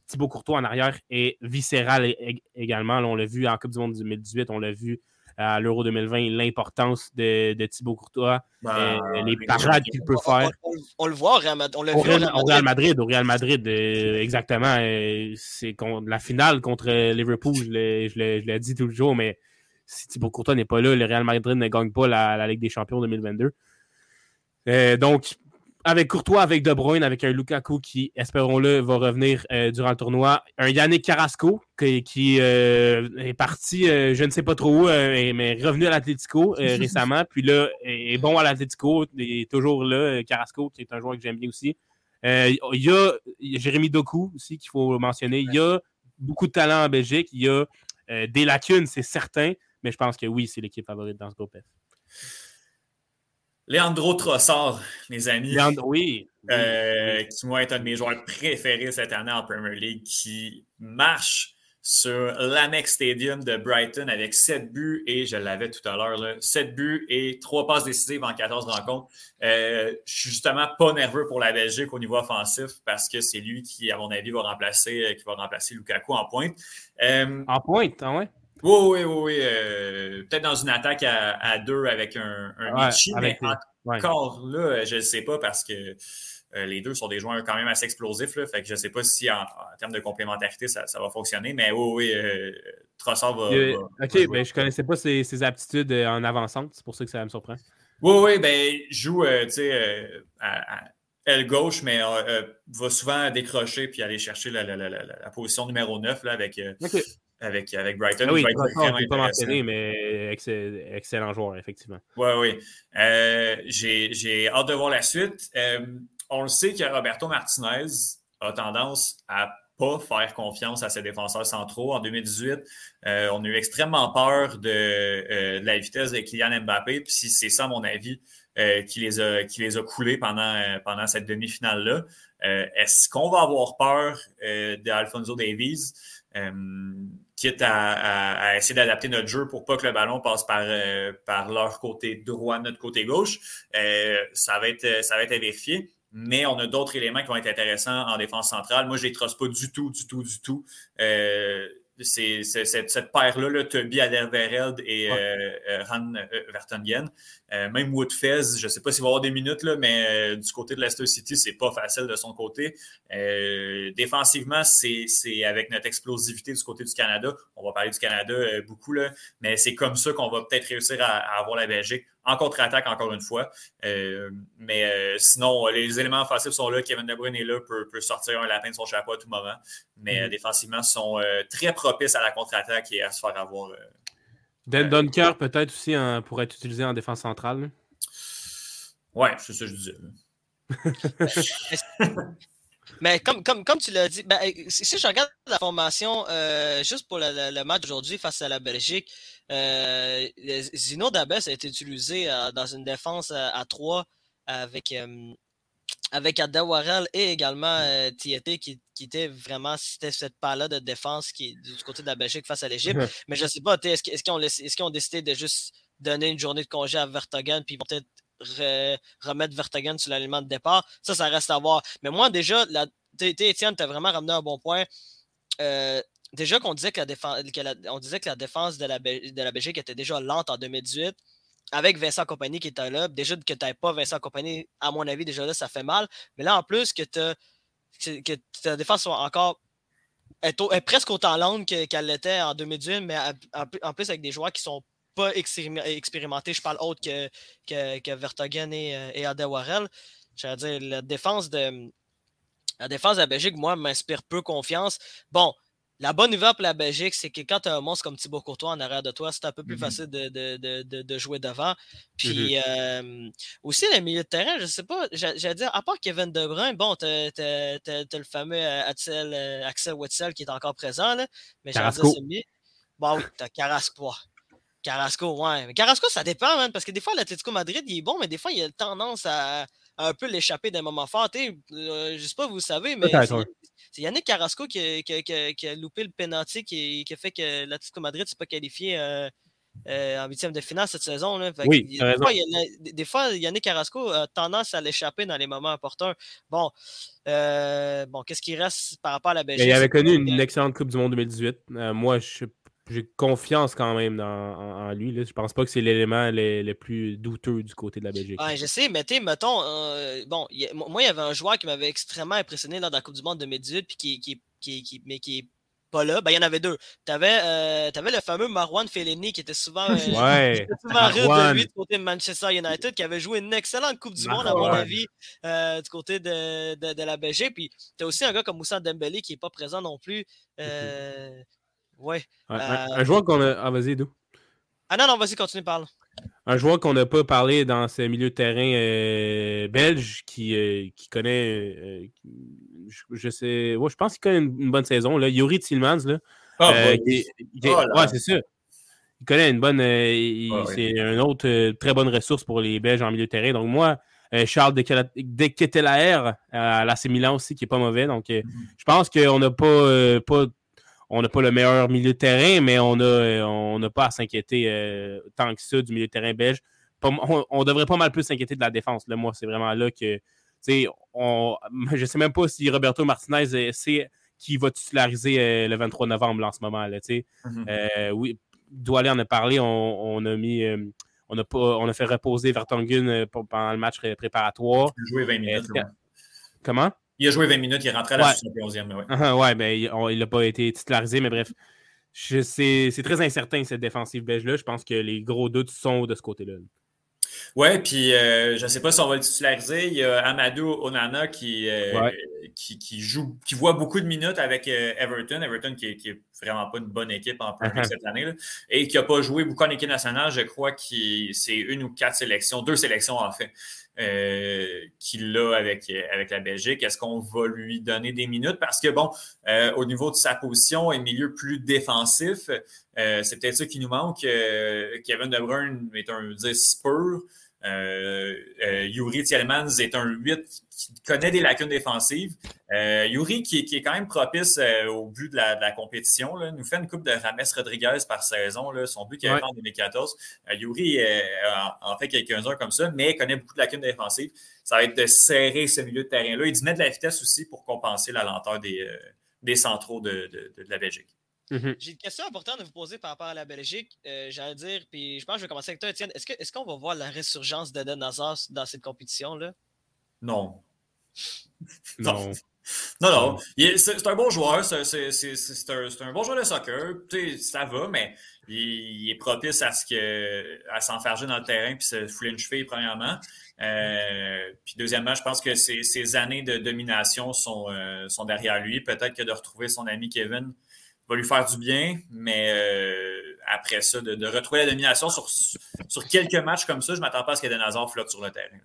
Thibaut Courtois en arrière est viscéral également. on l'a vu en Coupe du Monde 2018, on l'a vu à l'Euro 2020, l'importance de, de, Thibaut Courtois, ben, euh, les parades qu'il peut faire. On, le voit au Real, Madrid. Au Real Madrid, au Real Madrid, euh, exactement. Euh, c'est la finale contre Liverpool, je l'ai dit tout le jour, mais si Thibaut Courtois n'est pas là, le Real Madrid ne gagne pas la, la Ligue des Champions 2022. donc, avec Courtois, avec De Bruyne, avec un Lukaku qui, espérons-le, va revenir euh, durant le tournoi. Un Yannick Carrasco qui, euh, est parti, euh, je ne sais pas trop où, mais revenu à l'Atletico récemment. Puis là, est bon à l'Atletico, est toujours là. Carrasco, qui est un joueur que j'aime bien aussi. Il y a Jérémy Doku aussi qu'il faut mentionner. Il y a beaucoup de talent en Belgique. Il y a des lacunes, c'est certain. Mais je pense que oui, c'est l'équipe favorite dans ce groupe F. Leandro Trossard, mes amis. oui. Euh, qui, moi, est un de mes joueurs préférés cette année en Premier League, qui marche sur l'Amex Stadium de Brighton avec 7 buts et, je l'avais tout à l'heure, 7 buts et 3 passes décisives en 14 rencontres. Euh, je suis justement pas nerveux pour la Belgique au niveau offensif parce que c'est lui qui, à mon avis, va remplacer, euh, qui va remplacer Lukaku en pointe. en pointe, ouais? Oui, oui, oui. Euh, peut-être dans une attaque à, deux avec un, un mais encore là, je ne sais pas parce que euh, les deux sont des joueurs quand même assez explosifs. Là, fait que je ne sais pas si en, termes de complémentarité, ça, va fonctionner. Mais oui, oui, euh, Trossard va, OK, mais ben, je ne connaissais pas ses, aptitudes en avançante. C'est pour ça que ça me surprend. Oui, oui, ben, joue à, aile gauche, mais va souvent décrocher puis aller chercher la, position numéro 9 là, avec avec, avec Brighton. Ah oui, Brighton, pas mentionné, mais excellent joueur, effectivement. Oui, oui. Euh, j'ai hâte de voir la suite. Euh, on le sait que Roberto Martinez a tendance à pas faire confiance à ses défenseurs centraux. En 2018, euh, on a eu extrêmement peur de, la vitesse de Kylian Mbappé. Puis c'est ça, à mon avis, qui, les a, qui les a coulés pendant, pendant cette demi-finale-là. Est-ce qu'on va avoir peur d'Alfonso Davies? Quitte à, essayer d'adapter notre jeu pour pas que le ballon passe par, euh, par leur côté droit, notre côté gauche. Euh, ça, va être, ça va être à vérifier. Mais on a d'autres éléments qui vont être intéressants en défense centrale. Moi, je ne les trosse pas du tout, du tout, du tout. Euh, c'est cette, paire-là, là, Toby Adervereld et euh, Han Vertonghen. Même Woodfez, je ne sais pas s'il va avoir des minutes, là, mais du côté de Leicester City, c'est pas facile de son côté. défensivement, c'est avec notre explosivité du côté du Canada. On va parler du Canada beaucoup, là, mais c'est comme ça qu'on va peut-être réussir à, avoir la Belgique en contre-attaque, encore une fois. mais sinon, les éléments offensifs sont là. Kevin De Bruyne est là, peut, peut sortir un lapin de son chapeau à tout moment. Mais mm-hmm. défensivement, sont très propices à la contre-attaque et à se faire avoir. Dan Dunker, peut-être aussi pour être utilisé en défense centrale. Ouais, c'est ça que je disais. Mais comme, comme, comme tu l'as dit, ben, si je regarde la formation euh, juste pour le, match d'aujourd'hui face à la Belgique, euh, Zino Dabès a été utilisé euh, dans une défense à, 3 avec, euh, avec Warrell et également euh, qui, qui était vraiment c'était cette part-là de défense qui du côté de la Belgique face à l'Égypte. Mais je ne sais pas, est-ce qu'ils ont, est ont, décidé de juste donner une journée de congé à Vertogen puis peut-être remettre Vertagen sur l'aliment de départ? Ça, ça reste à voir. Mais moi, déjà, la, Étienne, tu as vraiment ramené un bon point. Euh, déjà qu'on disait que la défense, on disait que la défense de la, de la Belgique était déjà lente en 2018 avec Vincent Compagnie qui était là. Déjà que tu n'avais pas Vincent Compagnie, à mon avis, déjà là, ça fait mal. Mais là, en plus, que, que ta défense soit encore est, presque autant lente qu'elle l'était en 2018, mais en plus avec des joueurs qui sont pas expérimenté, je parle autre que, que, Vertogen et, euh, et Adewarel. dire, la défense de la défense de la Belgique, moi, m'inspire peu confiance. Bon, la bonne nouvelle pour la Belgique, c'est que quand tu as un monstre comme Thibaut Courtois en arrière de toi, c'est un peu plus mm-hmm. facile de, de, de, de, jouer devant. Puis mm-hmm. euh, aussi, le milieu de terrain, je sais pas, j'allais dire, à part Kevin De Bruyne, bon, tu as, le fameux euh, Axel, Axel Wetzel qui est encore présent, là, mais j'allais dire, c'est Bon, oui, tu as Carrasco. Carrasco, ouais. Mais Carrasco, ça dépend, man, parce que des fois, l'Atletico Madrid, il est bon, mais des fois, il a tendance à, un peu l'échapper d'un moment fort. Euh, je sais pas, vous savez, mais c'est Yannick Carrasco qui a, loupé le penalty qui, qui, a fait que l'Atletico Madrid ne s'est pas qualifié euh, euh, en huitième de finale cette saison. Là. oui, des, fois, des, fois, Yannick Carrasco a tendance à l'échapper dans les moments importants. Bon, bon qu'est-ce qui reste par rapport à la Belgique? Il avait connu une excellente Coupe du Monde 2018. moi, je j'ai confiance quand même en, lui. Là. Je pense pas que c'est l'élément le, plus douteux du côté de la Belgique. Ouais, je sais, mais tu mettons, euh, bon, moi, il y avait un joueur qui m'avait extrêmement impressionné lors de la Coupe du Monde 2018, puis qui, qui, qui, qui, mais qui est pas là. Ben, il y en avait deux. Tu avais, euh, le fameux Marwan Fellaini qui était souvent, euh, ouais, souvent de lui du côté de Manchester United, qui avait joué une excellente Coupe du Monde, à mon avis, du côté de, de, de, la Belgique. Puis tu as aussi un gars comme Moussa Dembélé qui n'est pas présent non plus. Ouais. un, joueur qu'on a. Ah, vas-y, d'où Ah non, non, vas-y, continue, parle. Un joueur qu'on n'a pas parlé dans ce milieu de terrain euh, belge qui, euh, qui connaît. Euh, je, sais. Ouais, je pense qu'il connaît une, bonne saison. Là. Yuri Tillmans. Là, oh, ouais, c'est ça. Il connaît une bonne. Ah, c'est une autre très bonne ressource pour les Belges en milieu de terrain. Donc, moi, Charles Deketelaer à l'AC Milan aussi, qui n'est pas mauvais. Donc, mm-hmm. je pense qu'on n'a pas, pas on n'a pas le meilleur milieu de terrain, mais on n'a on pas à s'inquiéter euh, tant que ça du milieu de terrain belge. on, devrait pas mal plus s'inquiéter de la défense. Là, moi, c'est vraiment là que. On, je ne sais même pas si Roberto Martinez euh, sait qui va titulariser euh, le 23 novembre en ce moment. Là, mm-hmm. oui, Doualé en a parlé. On, a mis. on, a pas, on a fait reposer Vertonghen pendant le match préparatoire. Jouer 20 minutes. comment? Il a joué 20 minutes, il est rentré à la 71e. Ouais, uh-huh, ouais ben, il n'a pas été titularisé, mais bref. C'est très incertain, cette défensive belge-là. Je pense que les gros doutes sont de ce côté-là. Oui, puis euh, je ne sais pas si on va le titulariser. Il y a Amadou Onana qui, euh, qui, joue, qui voit beaucoup de minutes avec euh, Everton. Everton qui n'est vraiment pas une bonne équipe en Premier uh-huh. cette année. et qui n'a pas joué beaucoup en équipe nationale. Je crois que c'est une ou quatre sélections, deux sélections en fait. Euh, qu'il a avec, avec la Belgique. Est-ce qu'on va lui donner des minutes? Parce que, bon, euh, au niveau de sa position et milieu plus défensif, euh, c'est peut-être ça qui nous manque. Kevin De Bruyne est un 10 pur. Euh, euh, Yuri Tielemans est un 8 qui connaît des lacunes défensives. Euh, Yuri, qui, est quand même propice au but de la, compétition, nous fait une coupe de Rames Rodriguez par saison. son but qui a fait en 2014. Yuri en fait quelques-uns comme ça, mais connaît beaucoup de lacunes défensives. Ça va être de serrer ce milieu de terrain-là et d'y mettre de la vitesse aussi pour compenser la lenteur des, des centraux de la Belgique. Mhm. J'ai une question importante à vous poser par rapport à la Belgique. Euh, j'allais dire, puis je pense que je vais commencer avec toi, Étienne. Est-ce qu'on va voir la résurgence d'Eden Hazard dans cette compétition-là? Non. non. Non, non. C'est un bon joueur. C'est un, bon joueur de soccer. Ça va, mais il, est propice à ce que à s'enfarger dans le terrain puis se fouler une cheville, premièrement. Euh, puis deuxièmement, je pense que ces, années de domination sont, euh, sont derrière lui. Peut-être que de retrouver son ami Kevin va lui faire du bien, mais euh, après ça, de, retrouver la domination sur, sur quelques matchs comme ça, je ne m'attends pas à ce que Hazard flotte sur le terrain.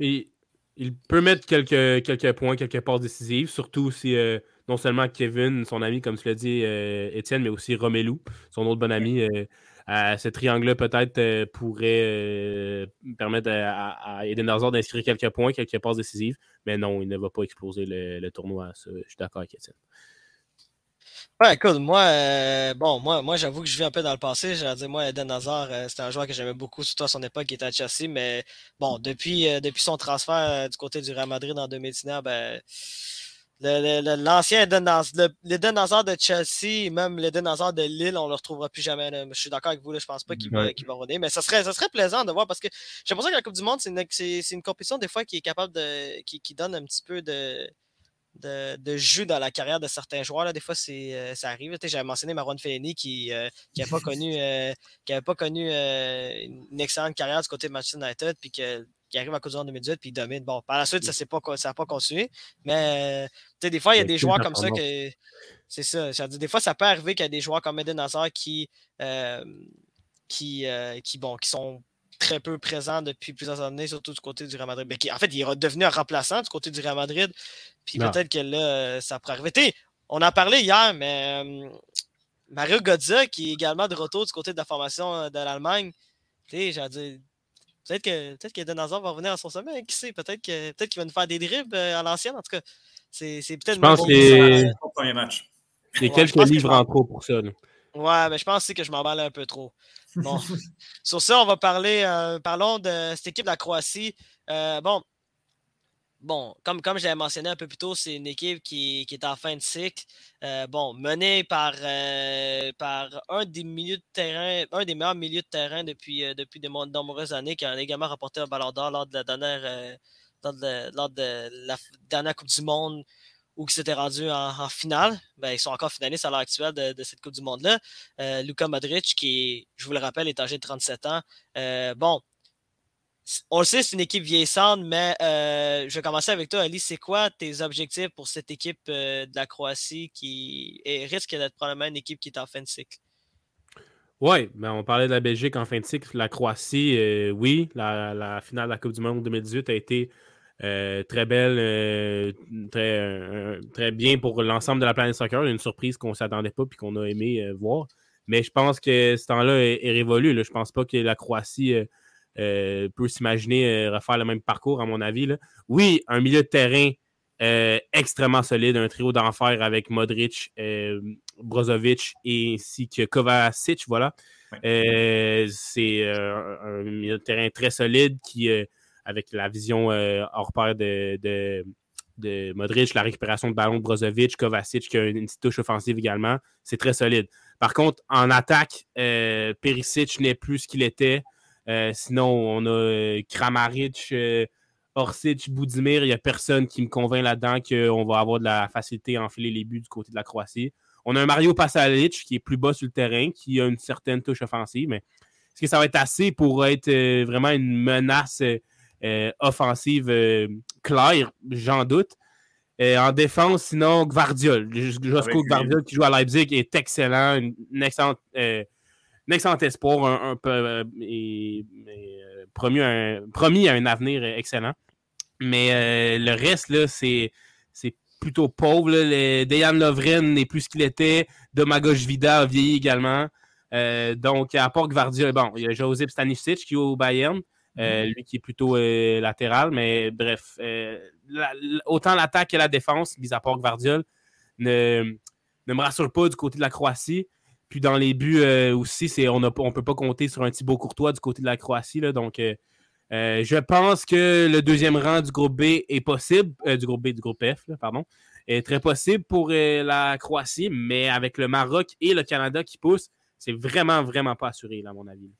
Il peut mettre quelques, quelques points, quelques passes décisives, surtout si non seulement Kevin, son ami, comme tu l'as dit, Étienne, mais aussi Romelu, son autre bon ami, ce triangle-là peut-être euh, pourrait euh, permettre à, Eden Hazard d'inscrire quelques points, quelques passes décisives, mais non, il ne va pas exploser le, tournoi. je suis d'accord avec Étienne. Ouais, écoute, moi, euh, bon, moi, moi j'avoue que je vis un peu dans le passé. J'ai dit, moi, Eden Hazard, c'était un joueur que j'aimais beaucoup, surtout à son époque, qui était à Chelsea. Mais bon, depuis, depuis son transfert du côté du Real Madrid en 2019, ben, L'ancien Eden Hazard de Chelsea, même l'Eden Hazard de Lille, on ne le retrouvera plus jamais. Je suis d'accord avec vous, là, je pense pas qu'il va, qu va revenir. Mais ça serait, ça serait plaisant de voir parce que j'ai l'impression que la Coupe du Monde, c'est une, une, compétition des fois qui est capable de. qui, qui donne un petit peu de, de, de, jus dans la carrière de certains joueurs. Là. Des fois, c'est, euh, ça arrive. J'avais mentionné Marwan Fellaini qui n'avait euh, pas connu, euh, qui avait pas connu une excellente carrière du côté de Manchester United, puis que qui arrive à cause de 2018 puis il domine. Bon, par la suite, ça n'a pas, pas continué. Mais des fois, il y a des joueurs comme ça que. C'est ça. Des fois, ça peut arriver qu'il y a des joueurs comme Eden Hazard qui, qui, qui, bon, qui sont très peu présents depuis plusieurs années, surtout du côté du Real Madrid. Mais en fait, il est devenu un remplaçant du côté du Real Madrid. Puis peut-être que là, ça pourrait arriver. on en parlait hier, mais Mario Godza, qui est également de retour du côté de la formation de l'Allemagne, Peut-être que, peut que Hazard va revenir à son sommet. Qui sait? Peut-être qu'il peut va nous faire des dribbles euh, à l'ancienne. En tout cas, c'est peut-être. Je pense que premier match. Il y a quelques livres en trop pour ça. Ouais, mais je pense aussi que je m'emballe un peu trop. Bon. Sur ça, on va parler. Euh, parlons de cette équipe de la Croatie. Euh, bon, bon, comme, comme j'avais mentionné un peu plus tôt, c'est une équipe qui, est en fin de cycle. Euh, bon, menée par, euh, un des meilleurs milieux de terrain depuis, euh, de nombreuses années, qui a également remporté un ballon d'or lors de la dernière lors de, la dernière Coupe du Monde où ils s'étaient rendus en, finale. Ben, ils sont encore finalistes à l'heure actuelle de, cette Coupe du Monde-là. Luka Modric, qui, je vous le rappelle, est âgé de 37 ans. bon, on le sait, c'est une équipe vieillissante, mais euh, je vais commencer avec toi, Ali. C'est quoi tes objectifs pour cette équipe euh, de la Croatie qui risque d'être probablement une équipe qui est en fin de cycle? Oui, ben on parlait de la Belgique en fin de cycle. La Croatie, euh, oui, la, finale de la Coupe du Monde 2018 a été très belle, très, très bien pour l'ensemble de la planète soccer. Une surprise qu'on ne s'attendait pas et qu'on a aimé voir. Mais je pense que ce temps-là est, révolu. Je ne pense pas que la Croatie euh, peut s'imaginer euh, refaire le même parcours, à mon avis. Oui, un milieu de terrain euh, extrêmement solide, un trio d'enfer avec Modric, Brozovic et ainsi que Kovacic, voilà. c'est un, milieu de terrain très solide qui, avec la vision hors pair de, de, Modric, la récupération de ballon de Brozovic, Kovacic qui a une, petite touche offensive également, c'est très solide. Par contre, en attaque, Perisic n'est plus ce qu'il était. Euh, sinon, on a euh, Kramaric, euh, Orsic, Boudimir. Il n'y a personne qui me convainc là-dedans qu'on va avoir de la facilité à enfiler les buts du côté de la Croatie. On a un Mario Pasalic qui est plus bas sur le terrain, qui a une certaine touche offensive, mais est-ce que ça va être assez pour être vraiment une menace offensive claire? J'en doute. en défense, sinon, Gvardiol. Josko Gvardiol qui joue à Leipzig est excellent, une excellente excellent espoir, un, peu, euh, et, euh, promis, un, promis à un avenir excellent. Mais euh, le reste, là, c'est, plutôt pauvre. Là. Dejan Lovren n'est plus ce qu'il était. Domagoj Vida a vieilli également. donc, à part Gvardia, bon, il y a Josip Stanisic qui est au Bayern. Mm-hmm. lui qui est plutôt latéral, mais bref, autant l'attaque que la défense, mis à part Gvardiol, ne, ne me rassure pas du côté de la Croatie. Puis dans les buts euh, aussi, c'est, on ne peut pas compter sur un Thibaut Courtois du côté de la Croatie. Là, donc, euh, euh, je pense que le deuxième rang du groupe B est possible, du groupe B, du groupe F, pardon, est très possible pour la Croatie, mais avec le Maroc et le Canada qui poussent, c'est vraiment, vraiment pas assuré, à mon avis.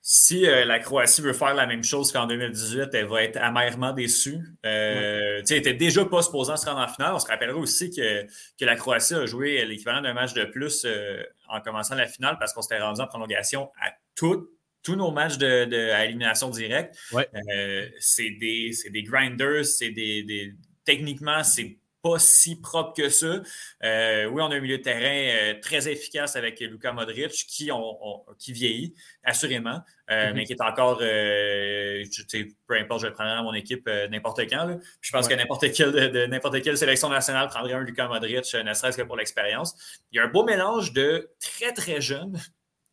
Si euh, la Croatie veut faire la même chose qu'en 2018, elle va être amèrement déçue. Euh, Elle était déjà pas supposée se rendre en finale. On se rappellera aussi que, que la Croatie a joué l'équivalent d'un match de plus euh, en commençant la finale parce qu'on s'était rendu en prolongation à tous nos matchs de, de à élimination directe. Euh, c'est des, des, grinders, c'est des, des, techniquement, c'est pas si propre que ça. Euh, oui, on a un milieu de terrain euh, très efficace avec Luka Modric qui, qui vieillit, assurément, euh, mm-hmm. mais qui est encore, peu importe, je le prendrai dans mon équipe n'importe quand. Je pense que n'importe quelle, de, n'importe quelle sélection nationale prendrait un Luka Modric, ne serait-ce que pour l'expérience. Il y a un beau mélange de très, très jeunes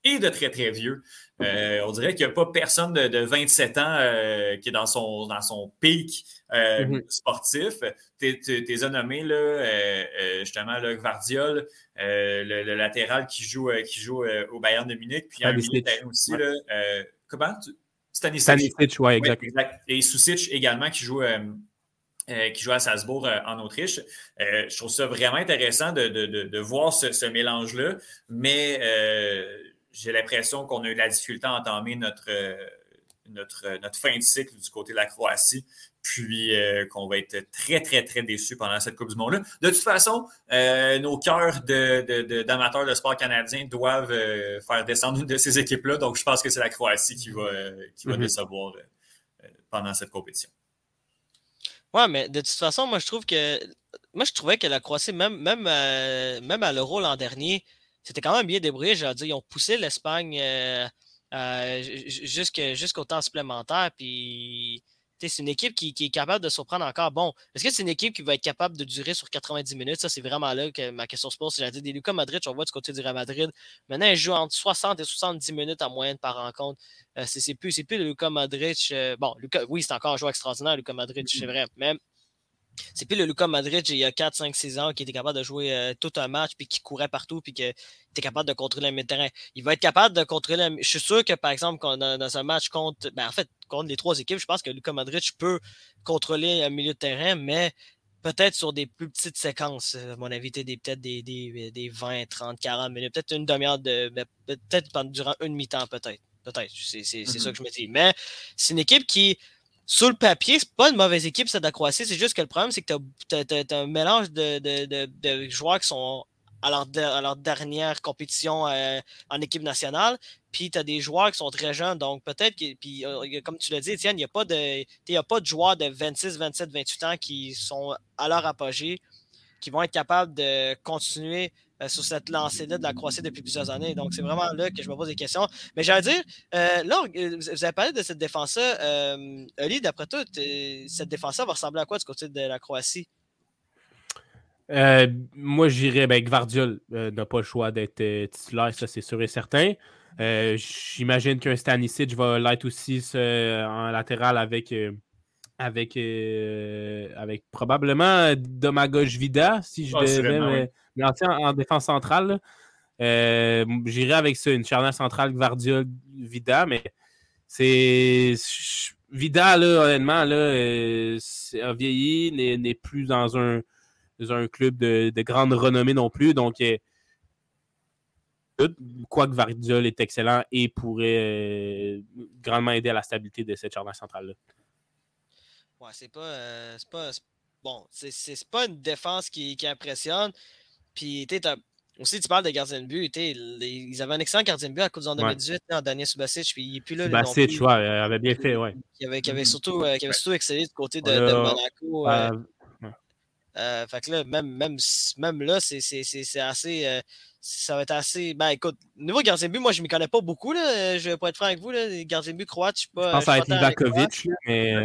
et de très, très vieux. Euh, on dirait qu'il n'y a pas personne de, 27 ans euh, qui est dans son, dans son pic euh, mm-hmm. sportif. Tu es nommé, là, justement, le Gvardiol, le, latéral qui joue, qui joue au Bayern de Munich, puis un milieu aussi. Là, comment? Stanisic. Stanisic, oui, exact. Et Susic également qui joue. qui joue à Salzbourg en Autriche. je trouve ça vraiment intéressant de, de, de, voir ce, ce mélange-là, mais j'ai l'impression qu'on a eu la difficulté à entamer notre, euh, notre, euh, notre fin de cycle du côté de la Croatie, puis euh, qu'on va être très, très, très déçus pendant cette Coupe du Monde-là. De toute façon, nos cœurs d'amateurs de, de, sport canadien doivent faire descendre une de ces équipes-là, donc je pense que c'est la Croatie qui va, qui va mm-hmm. décevoir pendant cette compétition. Ouais, mais de toute façon, moi je trouve que moi je trouvais que la Croatie, même, même, même à l'Euro l'an dernier, c'était quand même bien débrouillé. Je veux dire, ils ont poussé l'Espagne euh, euh, jusqu'au temps supplémentaire. Puis, c'est une équipe qui, est capable de surprendre encore. Bon, est-ce que c'est une équipe qui va être capable de durer sur 90 minutes? Ça, c'est vraiment là que ma question se pose. J'ai dit des Lucas Madrid, on voit du côté du Real Madrid. Maintenant, ils jouent entre 60 et 70 minutes en moyenne par rencontre. Euh, c'est plus, plus le Lucas Madrid. bon, oui, c'est encore un joueur extraordinaire, Lucas Madrid, c'est vrai. Mais c'est plus le Luca Madrid il y a 4, 5, 6 ans qui était capable de jouer euh, tout un match puis qui courait partout puis qui était capable de contrôler le terrain. Il va être capable de contrôler. Je suis sûr que par exemple dans, dans un match contre ben, en fait contre les trois équipes, je pense que Luca Madrid peut contrôler un milieu de terrain, mais peut-être sur des plus petites séquences. À mon avis, peut-être des, des, des, 20, 30, 40 minutes, peut-être une demi-heure de. Ben, peut-être durant une mi-temps, peut-être. Peut-être. C'est ça mm-hmm. que je me dis. Mais c'est une équipe qui sur le papier, c'est pas une mauvaise équipe, ça, de. C'est juste que le problème, c'est que tu as, un mélange de, joueurs qui sont à leur, dernière compétition euh, en équipe nationale. Puis tu as des joueurs qui sont très jeunes. Donc peut-être que, puis, euh, comme tu l'as dit, Étienne, il n'y a, a pas de joueurs de 26, 27, 28 ans qui sont à leur apogée, qui vont être capables de continuer euh, sur cette lancée-là de la Croatie depuis plusieurs années. Donc, c'est vraiment là que je me pose des questions. Mais j'allais dire, euh, là, vous avez parlé de cette défense-là. Euh, Oli, d'après toi, cette défense-là va ressembler à quoi du côté de la Croatie? moi, j'irais, ben, Gvardiol n'a pas le choix d'être titulaire, ça c'est sûr et certain. J'imagine qu'un Stanisic va l'être aussi en latéral avec avec, euh, avec probablement Domagoj Vida, si je ah, devais en, défense centrale. Euh, J'irais avec ça, une charnière centrale Gvardia Vida, mais c'est. Vida, honnêtement, là, euh, a vieilli, n'est plus dans un, un club de, grande renommée non plus. Donc, euh, quoique Vardiol est excellent et pourrait grandement aider à la stabilité de cette charnière centrale-là. Ouais, c'est pas, euh, pas. Bon, pas une défense qui, qui impressionne. Puis, tu aussi, tu parles de gardien de but. ils avaient un excellent gardien de but à cause en 2018, en Daniel Subasic. Puis, il est plus là. Subasic, ouais, il avait bien fait, ouais. Qui avait, qui avait, surtout, euh, qui avait surtout excellé du côté de, de Monaco. Euh, euh, fait que là, même, même, même là, c'est assez. ça va être assez. Ben écoute, niveau gardien de but, moi je ne m'y connais pas beaucoup. Là. Je vais pas être franc avec vous. Là. Les gardiens de but croates, je sais pas. Je pense va être Ivakovic. Mais...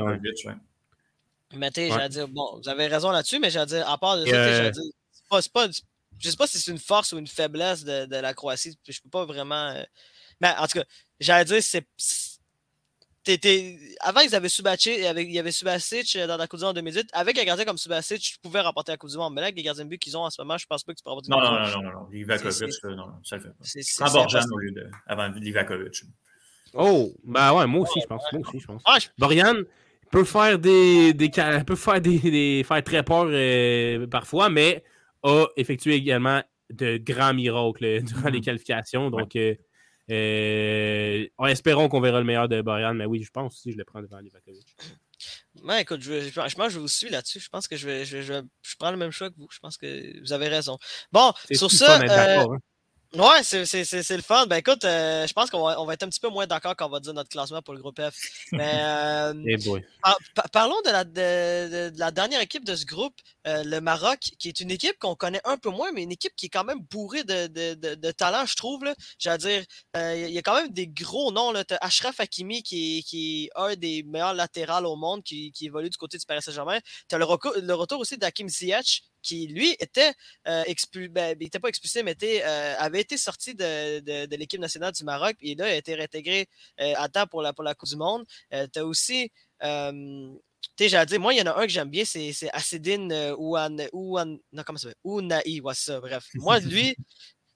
Mais tu sais, dire, bon, vous avez raison là-dessus, mais j'allais dire, à part de ça, euh... dire, pas, pas, je sais pas si c'est une force ou une faiblesse de, de la Croatie, je peux pas vraiment. Euh, mais en tout cas, j'allais dire, c'est. Avant, ils avaient Subacic, il y avait Subasic euh, dans la Coupe du Monde en 2018. Avec un gardien comme Subasic, tu pouvais remporter la Coupe du Monde. Mais là, avec les gardiens de but qu'ils ont en ce moment, je pense pas que tu peux avoir du Non, non, non, non, non, non. Livakovic, non, ça le fait pas. C'est Borjan au lieu de. avant Livakovic. Oh, ben ouais, moi aussi, je pense. Moi aussi, je pense. Ah, Borian, peut faire des, des peut faire des, faire très peur euh, parfois, mais a effectué également de grands miracles euh, durant les qualifications. Donc, euh, espérons qu'on verra le meilleur de Boyan, mais oui, je pense aussi que je le prends devant Livakovic. Ben, écoute, je, je, pense que je vous suis là-dessus. Je pense que je vais, je, je, prends le même choix que vous. Je pense que vous avez raison. Bon, sur ça. Euh, hein. Ouais, c'est le fun. Ben écoute, euh, je pense qu'on va, on va être un petit peu moins d'accord quand on va dire notre classement pour le groupe F. Mais euh, parlons de la, de, la dernière équipe de ce groupe, euh, le Maroc, qui est une équipe qu'on connaît un peu moins, mais une équipe qui est quand même bourrée de, de talent, je trouve. J'allais dire, il y a quand même des gros noms. Là. Ashraf Hakimi, qui, qui est un des meilleurs latérales au monde, qui, qui évolue du côté du Paris Saint-Germain. Tu as le, le, retour aussi d'Hakim Ziyech, qui lui était euh, ben, il n'était pas expulsé, mais euh, avait été sorti de, l'équipe nationale du Maroc, et là, il a été réintégré euh, à temps pour la, Coupe du Monde. tu as aussi, tu sais, j'allais moi, il y en a un que j'aime bien, c'est Acidine Ouan, Ouan, non, comment ça s'appelle? Ounaï, ça, bref. Moi, lui,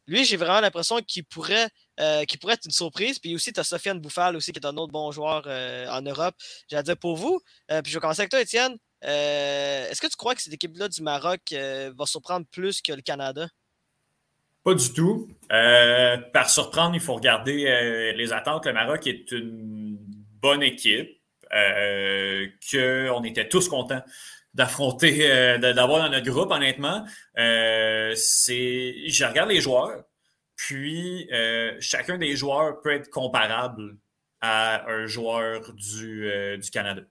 lui j'ai vraiment l'impression qu'il pourrait, pourrait être une surprise. Puis aussi, tu as Sofiane Bouffal aussi, qui est un autre bon joueur en Europe. J'allais dire pour vous, puis je vais commencer avec toi, Étienne. Euh, est-ce que tu crois que cette équipe-là du Maroc euh, va surprendre plus que le Canada? Pas du tout. Euh, par surprendre, il faut regarder les attentes. Le Maroc est une bonne équipe qu'on était tous contents d'affronter, d'avoir dans notre groupe, honnêtement. je regarde les joueurs, puis chacun des joueurs peut être comparable à un joueur du, du Canada.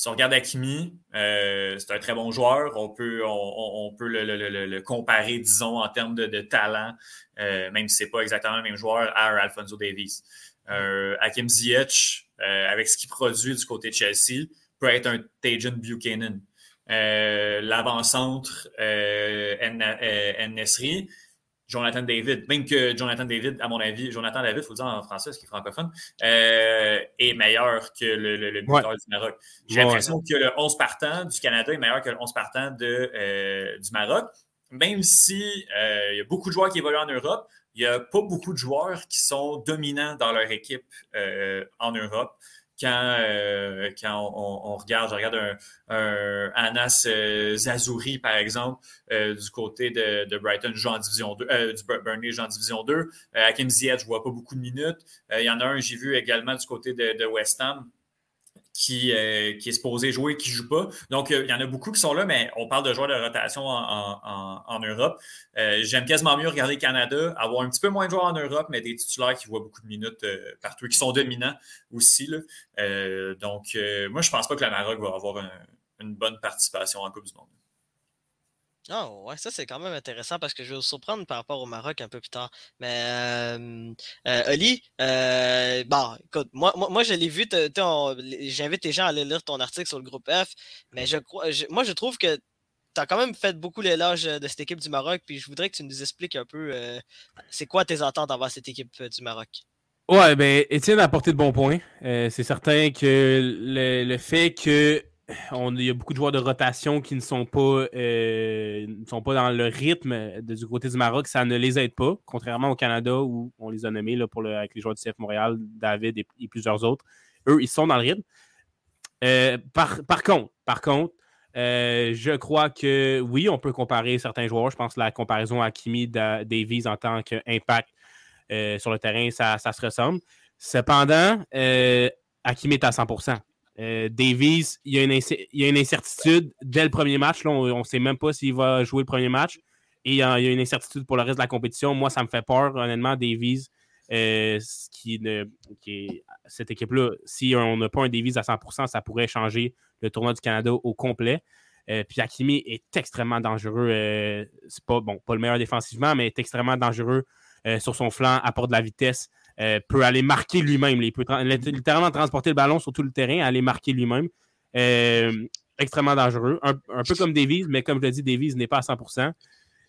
Si on regarde Akimi, euh, c'est un très bon joueur. On peut, on, peut le, comparer, disons, en termes de, talent, euh, même si ce n'est pas exactement le même joueur, à Alfonso Davies. Euh, Hakim Ziyech, avec ce qu'il produit du côté de Chelsea, peut être un Tajan Buchanan. L'avant-centre, N-Nesri, Jonathan David, même que Jonathan David, à mon avis, Jonathan David, il faut le dire en français, ce qui est francophone, euh, est meilleur que le, le, buteur du Maroc. J'ai l'impression que le 11 partant du Canada est meilleur que le 11 partant de, euh, du Maroc. Même si euh, il y a beaucoup de joueurs qui évoluent en Europe, il n'y a pas beaucoup de joueurs qui sont dominants dans leur équipe en Europe quand, euh, on, regarde, je regarde un, Anas euh, Zazouri, par exemple, euh, du côté de, Brighton, joue en Division 2, du Burnley, joue en Division 2. Hakim Ziyech, je vois pas beaucoup de minutes. Il y en a un, j'ai vu également du côté de West Ham, qui, euh, qui est supposé jouer, qui ne joue pas. Donc, euh, il y en a beaucoup qui sont là, mais on parle de joueurs de rotation en, Europe. Euh, j'aime quasiment mieux regarder Canada, avoir un petit peu moins de joueurs en Europe, mais des titulaires qui voient beaucoup de minutes partout et qui sont dominants aussi. donc, moi, je ne pense pas que la Maroc va avoir une bonne participation en Coupe du Monde. Ah ouais, ça c'est quand même intéressant parce que je vais vous surprendre par rapport au Maroc un peu plus tard. Mais euh, Oli, euh, bon, écoute, moi, moi, moi je l'ai vu, j'invite les gens à aller lire ton article sur le groupe F, mais je crois, moi je trouve que tu as quand même fait beaucoup l'éloge de cette équipe du Maroc, puis je voudrais que tu nous expliques un peu c'est quoi tes attentes envers cette équipe du Maroc? Ouais, ben Étienne a apporté de bons points. c'est certain que le fait que il y a beaucoup de joueurs de rotation qui ne sont pas, euh, sont pas dans le rythme du côté du Maroc. Ça ne les aide pas, contrairement au Canada où on les a nommés là, pour avec les joueurs du CF Montréal, David et, plusieurs autres. Eux, ils sont dans le rythme. Euh, par, contre, par contre euh, je crois que oui, on peut comparer certains joueurs. Je pense que la comparaison à Kimi Davies en tant qu'impact sur le terrain, ça, ça, se ressemble. Cependant, Hakimi est à 100 euh, Davies, il y, a une incertitude dès le premier match. on ne sait même pas s'il va jouer le premier match. Et il y, a, une incertitude pour le reste de la compétition. Moi, ça me fait peur, honnêtement, Davies. Euh, qui, cette équipe-là, si on n'a pas un Davies à 100%, ça pourrait changer le tournoi du Canada au complet. Euh, puis Hakimi est extrêmement dangereux. c'est pas, bon, pas le meilleur défensivement, mais est extrêmement dangereux sur son flanc, apporte de la vitesse. Euh, peut aller marquer lui-même. Il peut littéralement transporter le ballon sur tout le terrain, aller marquer lui-même. Euh, extrêmement dangereux. Un, peu comme Davies, mais comme je l'ai dit, Davies n'est pas à 100%.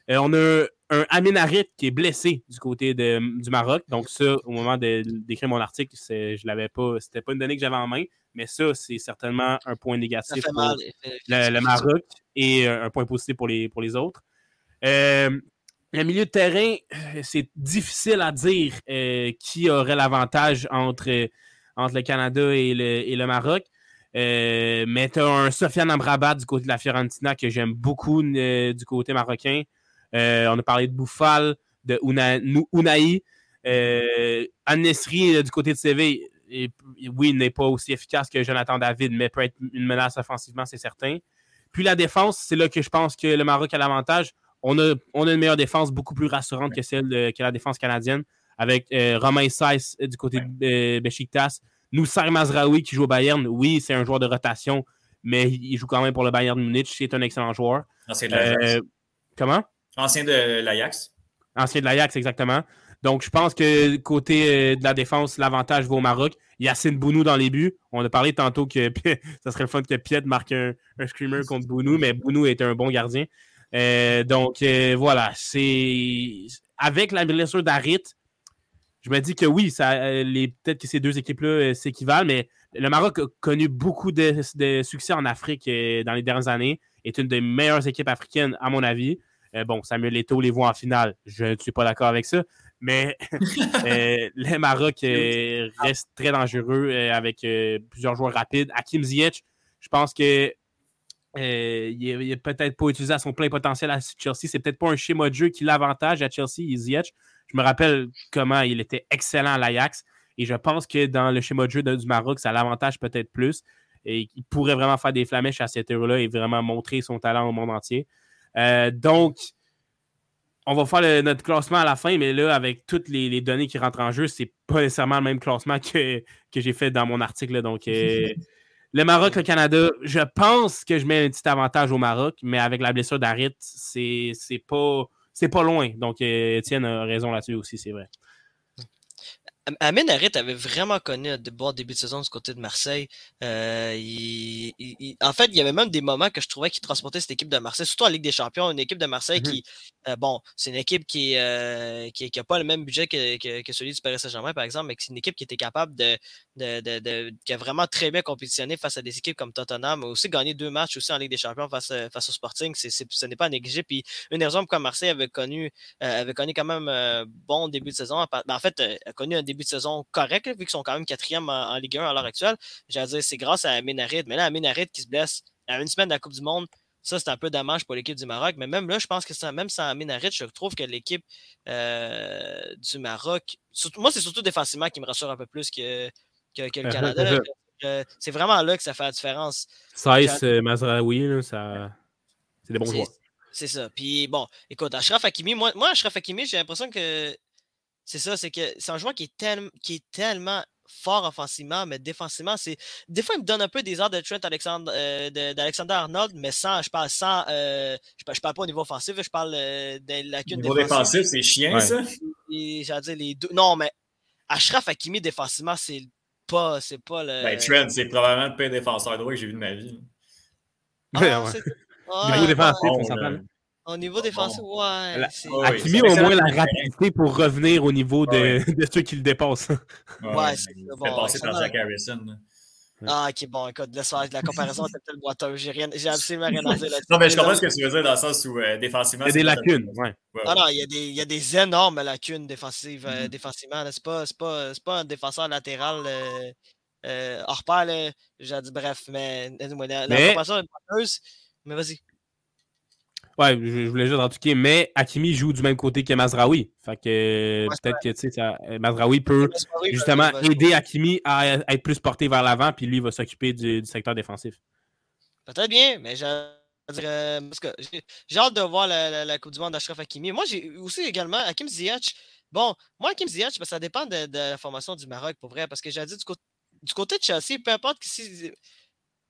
Euh, on a un Amin Harit qui est blessé du côté du Maroc. Donc, ça, au moment d'écrire mon article, je l'avais pas, c'était pas une donnée que j'avais en main, mais ça, c'est certainement un point négatif pour le, Maroc et un point positif pour les, pour les autres. Le milieu de terrain, euh, c'est difficile à dire euh, qui aurait l'avantage entre, entre le Canada et le, Maroc. Euh, mais tu as un Sofiane Amrabat du côté de la Fiorentina que j'aime beaucoup du côté marocain. on a parlé de Bouffal, de Una, Unai. Euh, Nesri, du côté de CV, oui, n'est pas aussi efficace que Jonathan David, mais peut être une menace offensivement, c'est certain. Puis la défense, c'est là que je pense que le Maroc a l'avantage. On a, on a une meilleure défense beaucoup plus rassurante que celle de, que la défense canadienne, avec euh, Romain Saiss du côté de Besiktas. Noussair Mazraoui qui joue au Bayern, oui, c'est un joueur de rotation, mais il joue quand même pour le Bayern Munich. C'est un excellent joueur. Ancien de l'Ajax. Euh, comment? Ancien de l'Ajax. Ancien de l'Ajax, exactement. Donc, je pense que côté euh, de la défense, l'avantage va au Maroc. Yacine Bounou dans les buts. On a parlé tantôt que ça serait le fun que Piet marque un, screamer contre Bounou, mais Bounou est un bon gardien. Euh, donc, voilà. C'est avec la blessure d'Arit, je me dis que oui, peut-être que ces deux équipes-là s'équivalent, mais le Maroc a connu beaucoup de, succès en Afrique euh, dans les dernières années, est une des meilleures équipes africaines, à mon avis. Euh, bon, Samuel Leto les voit en finale. Je ne suis pas d'accord avec ça. Mais euh, le Maroc reste très dangereux avec plusieurs joueurs rapides. Hakim Ziyech, je pense que il n'est peut-être pas utilisé à son plein potentiel à Chelsea. C'est peut-être pas un schéma de jeu qui l'avantage à Chelsea, Ziyech. Je me rappelle comment il était excellent à l'Ajax. Et je pense que dans le schéma de jeu du Maroc, ça l'avantage peut-être plus. Et il pourrait vraiment faire des flamèches à cette heure-là et vraiment montrer son talent au monde entier. Euh, donc, on va faire notre classement à la fin, mais là, avec toutes les, données qui rentrent en jeu, c'est pas nécessairement le même classement que, que j'ai fait dans mon article. Donc, euh, le Maroc, le Canada, je pense que je mets un petit avantage au Maroc, mais avec la blessure d'Arit, c'est pas, pas loin. Donc, euh, Étienne a raison là-dessus aussi, c'est vrai. Amin Harit avait vraiment connu un bon début de saison du côté de Marseille. Euh, en fait, il y avait même des moments que je trouvais qu'il transportait cette équipe de Marseille, surtout en Ligue des Champions, une équipe de Marseille mm-hmm. qui, euh, bon, c'est une équipe qui n'a euh, qui, pas le même budget que, que, celui du Paris Saint-Germain, par exemple, mais c'est une équipe qui était capable de, de, de, qui a vraiment très bien compétitionné face à des équipes comme Tottenham, mais aussi gagné deux matchs aussi en Ligue des Champions face, face au Sporting. ce n'est pas négligé. Puis une des raisons pourquoi Marseille avait connu, avait connu quand même un bon début de saison, en fait, a connu un début de saison correct, vu qu'ils sont quand même quatrième en, Ligue 1 à l'heure actuelle. J'allais dire, c'est grâce à Ménarid. Mais là, Ménarid qui se blesse à une semaine de la Coupe du Monde, ça, c'est un peu dommage pour l'équipe du Maroc. Mais même là, je pense que ça, même sans Ménarid, je trouve que l'équipe euh, du Maroc, moi, c'est surtout défensivement qui me rassure un peu plus que, que, le Canada. c'est vraiment là que ça fait la différence. Saïs, Mazraoui, ça... c'est des bons joueurs. C'est ça. Puis bon, écoute, Ashraf Hakimi, moi, moi Ashraf Hakimi, j'ai l'impression que c'est ça, c'est que c'est un joueur qui est, qui est tellement fort offensivement, mais défensivement, c'est. Des fois, il me donne un peu des heures de Trent euh, d'Alexander Arnold, mais sans, je parle sans. Euh, je, parle, parle pas au niveau offensif, je parle euh, de lacunes Au niveau défensif, c'est chiant, ça? J'allais dire les deux. Non, mais Ashraf Hakimi, défensivement, c'est pas, c'est pas le. Ben, Trent, c'est probablement le pire défenseur droit que j'ai vu de ma vie. Ah, ouais. niveau défensif, on s'entend. Au niveau défensif, ouais. Hakimi a au moins la rapidité pour revenir au niveau de, de ceux qui le dépassent. Ouais, c'est bon. passer par Jack Harrison. Ah, ok, bon, écoute, laisse la comparaison était tellement boiteux. J'ai, rien, j'ai absolument rien à dire là-dessus. Non, mais je comprends ce que tu veux dire dans le sens où euh, défensivement. Il y a des lacunes, ouais. Non, non, il y, a des, il y a des énormes lacunes défensives, euh, mm-hmm. défensivement. C'est pas, c'est, pas, un défenseur latéral euh, euh, hors pair, J'ai dit, bref, mais, la, la comparaison est boiteuse. Mais vas-y. Ouais, je, voulais juste en mais Hakimi joue du même côté que Mazraoui. Fait que peut-être que sais, Mazraoui peut justement aider Hakimi à, être plus porté vers l'avant, puis lui va s'occuper du, secteur défensif. Peut-être bien, mais j'ai hâte de voir la, Coupe du Monde d'Ashraf Hakimi. Moi, j'ai aussi également Hakim Ziyech. Bon, moi, Hakim Ziyech, ben, ça dépend de, la formation du Maroc, pour vrai, parce que j'ai dit du, du, côté de Chelsea, peu importe si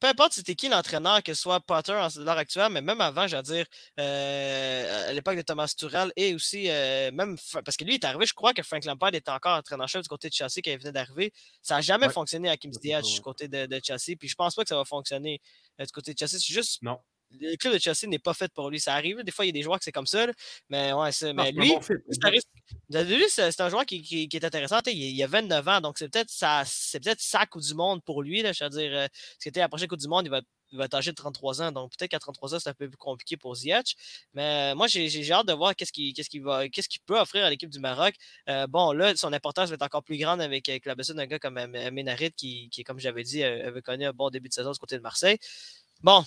peu importe c'était qui l'entraîneur, que ce soit Potter à l'heure actuelle, mais même avant, je veux dire, euh, à l'époque de Thomas Tuchel et aussi, euh, même, parce que lui est arrivé, je crois que Frank Lampard était encore entraîneur-chef du côté de Chelsea quand il venait d'arriver. Ça n'a jamais fonctionné à Kim Ziyech du côté de, de, Chelsea, puis je pense pas que ça va fonctionner euh, du côté de Chelsea. C'est juste. Non le club de Chelsea n'est pas fait pour lui. Ça arrive, des fois, il y a des joueurs que c'est comme ça, mais ouais, c'est, mais lui, c'est un joueur qui, qui, est intéressant. Il, il, a 29 ans, donc c'est peut-être sa, c'est peut-être sa Coupe du Monde pour lui. Là, je veux dire, euh, c'était la prochaine Coupe du Monde, il va, il va être âgé de 33 ans, donc peut-être qu'à 33 ans, c'est un peu plus compliqué pour Ziyech. Mais euh, moi, j'ai, hâte de voir qu'est-ce qu'il, va, qu'est-ce qu'il peut offrir à l'équipe du Maroc. Euh, bon, là, son importance va être encore plus grande avec, avec la blessure d'un gars comme Ménarid, qui, qui, comme j'avais dit, avait connu un bon début de saison du côté de Marseille. Bon,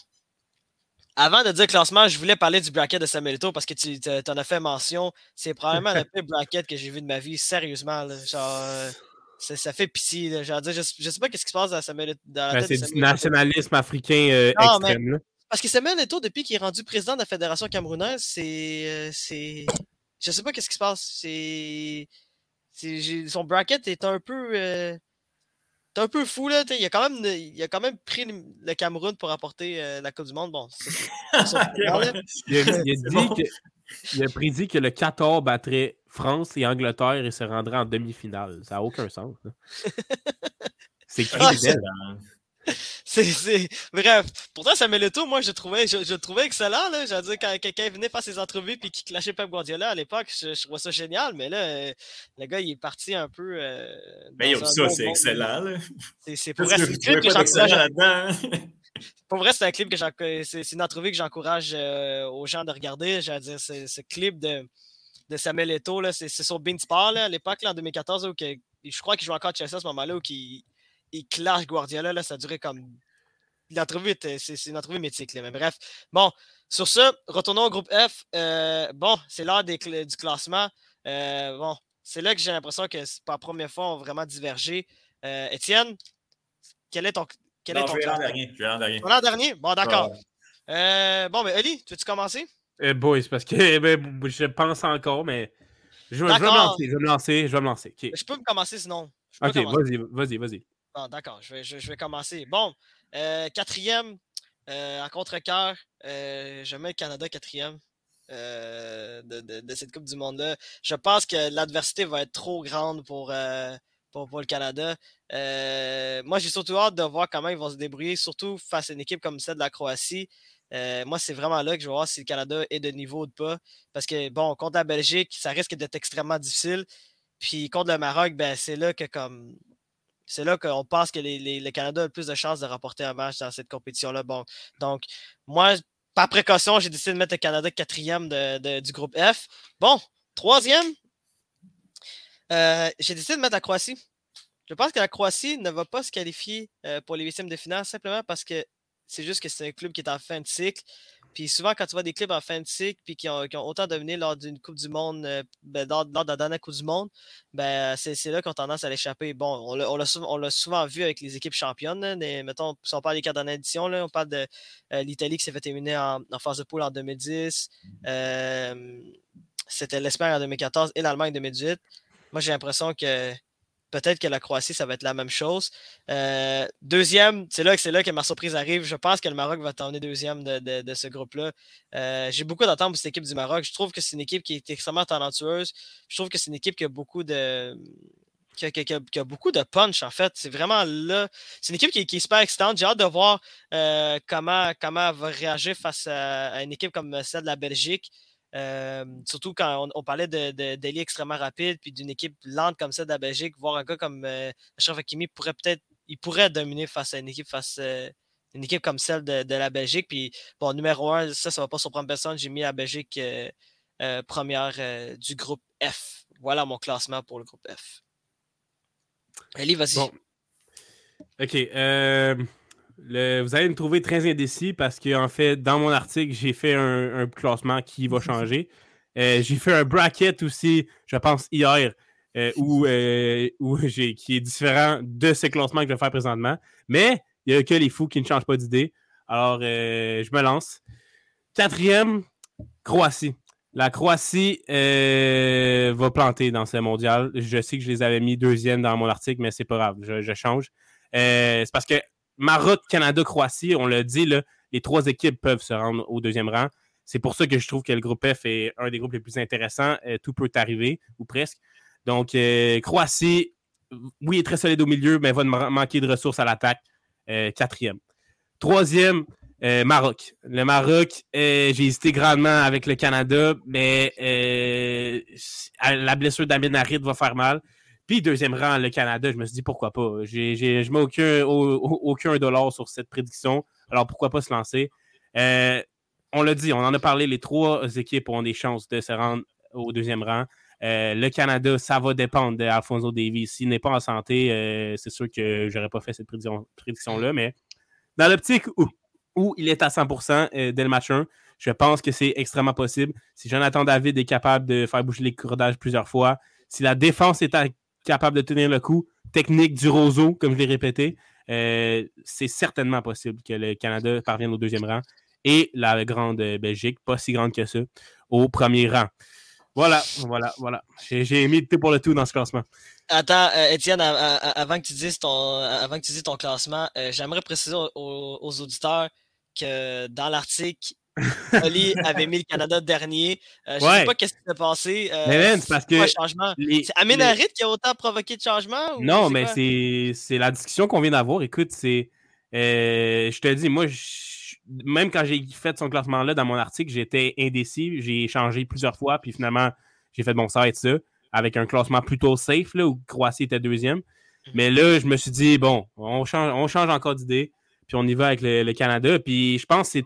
avant de dire classement, je voulais parler du bracket de Samuel Eto'o parce que tu en as fait mention. C'est probablement le pire bracket que j'ai vu de ma vie, sérieusement. genre, euh, ça fait pitié. Genre, je, je sais pas ce qui se passe dans, Samuel, dans la ben, C'est du nationalisme africain euh, extrême. parce que Samuel Eto'o, depuis qu'il est rendu président de la Fédération camerounaise, c'est. Euh, c'est je sais pas qu'est-ce qui se passe. C'est. Son bracket est un peu. C'est un peu fou, là. Il a, quand même, il a quand même pris le Cameroun pour apporter euh, la Coupe du Monde. Bon, c'est il, a, dit il a prédit que le 14 battrait France et Angleterre et se rendrait en demi-finale. Ça n'a aucun sens. C'est ah, criminel. c'est, Bref, pourtant, Samuel Eto'o, moi, je trouvais, je, je trouvais excellent. Là. Je dire, quand quelqu'un venait faire ses entrevues et qu'il clashait Pep Guardiola à l'époque, je, trouvais ça génial. Mais là, euh, le gars, il est parti un peu. Euh, mais ça, c'est excellent. Là. C'est, pour c'est un clip que j'encourage. Pour vrai, c'est un clip que c'est, une entrevue que j'encourage euh, aux gens de regarder. Je veux dire, c'est, ce clip de, de Samuel Eto'o, c'est, sur Beansport à l'époque, en 2014, où je crois qu'il jouait encore à Chelsea à ce moment-là, où il il clash Guardiola, là, ça durait comme. L'entrevue, c'est une entrevue mythique. Là, mais bref. Bon, sur ce, retournons au groupe F. Euh, bon, c'est l'heure du classement. Euh, bon, c'est là que j'ai l'impression que c'est pas la première fois on va vraiment divergé. Euh, Étienne, quel est ton. Quel est ton je vais l'an dernier. Je vais l'an dernier. L'an dernier? Bon, d'accord. bon, mais Oli, tu veux-tu commencer? Eh boy, c'est parce que eh ben, je pense encore, mais je, je, vais me lancer. Je vais me lancer. Je vais me lancer. Je peux me commencer sinon. Ok, vas-y, vas-y, vas-y. Bon, d'accord, je vais, je, vais, commencer. Bon, euh, quatrième, euh, en contre-cœur, euh, je mets le Canada quatrième de, cette Coupe du Monde-là. Je pense que l'adversité va être trop grande pour, pour, pour, le Canada. moi, j'ai surtout hâte de voir comment ils vont se débrouiller, surtout face à une équipe comme celle de la Croatie. moi, c'est vraiment là que je vais voir si le Canada est de niveau ou pas. Parce que, bon, contre la Belgique, ça risque d'être extrêmement difficile. Puis contre le Maroc, ben, c'est là que comme c'est là qu'on pense que les, le Canada a le plus de chances de remporter un match dans cette compétition-là. Bon, donc, moi, par précaution, j'ai décidé de mettre le Canada quatrième du groupe F. Bon, troisième, euh, j'ai décidé de mettre la Croatie. Je pense que la Croatie ne va pas se qualifier euh, pour les huitièmes de finale simplement parce que c'est juste que c'est un club qui est en fin de cycle. Puis souvent, quand tu vois des clubs en fin de cycle puis qui ont, autant dominé lors d'une Coupe du Monde, euh, ben, lors, de la dernière Coupe du Monde, ben, c'est là qu'on a tendance à l'échapper. Bon, on l'a souvent, souvent, vu avec les équipes championnes. mettons, si on parle des quatre dernières là, on parle de euh, l'Italie qui s'est fait éliminer en, phase de poule en 2010. Euh, c'était l'Espagne en 2014 et l'Allemagne en 2018. Moi, j'ai l'impression que Peut-être que la Croatie, ça va être la même chose. Euh, deuxième, c'est là, que, là que ma surprise arrive. Je pense que le Maroc va terminer deuxième de, ce groupe-là. Euh, j'ai beaucoup d'attentes pour cette équipe du Maroc. Je trouve que c'est une équipe qui est extrêmement talentueuse. Je trouve que c'est une équipe qui a beaucoup de. Qui a, beaucoup de punch, en fait. C'est vraiment là. C'est une équipe qui, est super excitante. J'ai hâte de voir euh, comment, comment elle va réagir face à, une équipe comme celle de la Belgique. Euh, surtout quand on, parlait de, de, extrêmement rapide, puis d'une équipe lente comme ça de la Belgique, voir un gars comme euh, Achraf Hakimi pourrait peut-être il pourrait dominer face à une équipe face euh, une équipe comme celle de, la Belgique. Puis bon, numéro un, ça, ça va pas surprendre personne. J'ai mis la Belgique euh, première du groupe F. Voilà mon classement pour le groupe F. Ellie, vas-y. OK vous allez me trouver très indécis parce qu'en fait, dans mon article, j'ai fait un, classement qui va changer. Euh, j'ai fait un bracket aussi, je pense, hier, euh, où, euh, qui est différent de ce classement que je vais faire présentement. Mais il n'y a que les fous qui ne changent pas d'idée. Alors, je me lance. Quatrième, Croatie. La Croatie va planter dans ce mondial. Je sais que je les avais mis deuxième dans mon article, mais c'est pas grave, je, je change. c'est parce que Maroc, Canada, Croatie, on l'a dit, les trois équipes peuvent se rendre au deuxième rang. C'est pour ça que je trouve que le groupe F est un des groupes les plus intéressants. Euh, tout peut arriver, ou presque. Donc, euh, Croatie, oui, est très solide au milieu, mais va manquer de ressources à l'attaque. Euh, quatrième. Troisième, Maroc. Le Maroc, j'ai hésité grandement avec le Canada, mais la blessure d'Amin Harid va faire mal. Puis deuxième rang, le Canada, je me suis dit pourquoi pas? J'ai, je mets aucun, aucun dollar sur cette prédiction. Alors pourquoi pas se lancer? Euh, on l'a dit, on en a parlé, les trois équipes ont des chances de se rendre au deuxième rang. Euh, le Canada, ça va dépendre d'Alfonso Davies. S'il n'est pas en santé, euh, c'est sûr que j'aurais pas fait cette prédiction-là, mais dans l'optique où ou il est à 100% euh, dès le match 1. Je pense que c'est extrêmement possible. Si Jonathan David est capable de faire bouger les cordages plusieurs fois, si la défense est capable de tenir le coup, technique du roseau, comme je l'ai répété, euh, c'est certainement possible que le Canada parvienne au deuxième rang et la grande Belgique, pas si grande que ça, au premier rang. Voilà, voilà, voilà. J'ai mis tout pour le tout dans ce classement. Attends, euh, Étienne, avant, que tu dises ton, classement, euh, j'aimerais préciser aux, auditeurs que dans l'article, Oli avait mis le Canada dernier. Euh, je ne sais pas ce qui s'est passé. mais c'est parce que. C'est Aménarit qui a autant provoqué de changement? non, mais c'est la discussion qu'on vient d'avoir. Écoute, c'est. je te dis, moi, même quand j'ai fait son classement-là dans mon article, j'étais indécis. J'ai changé plusieurs fois, puis finalement, j'ai fait mon site ça avec un classement plutôt safe, là, où Croatie était deuxième. Mhm. Mais là, je me suis dit, bon, on change, on change encore d'idée, puis on y va avec le, Canada. Puis je pense que c'est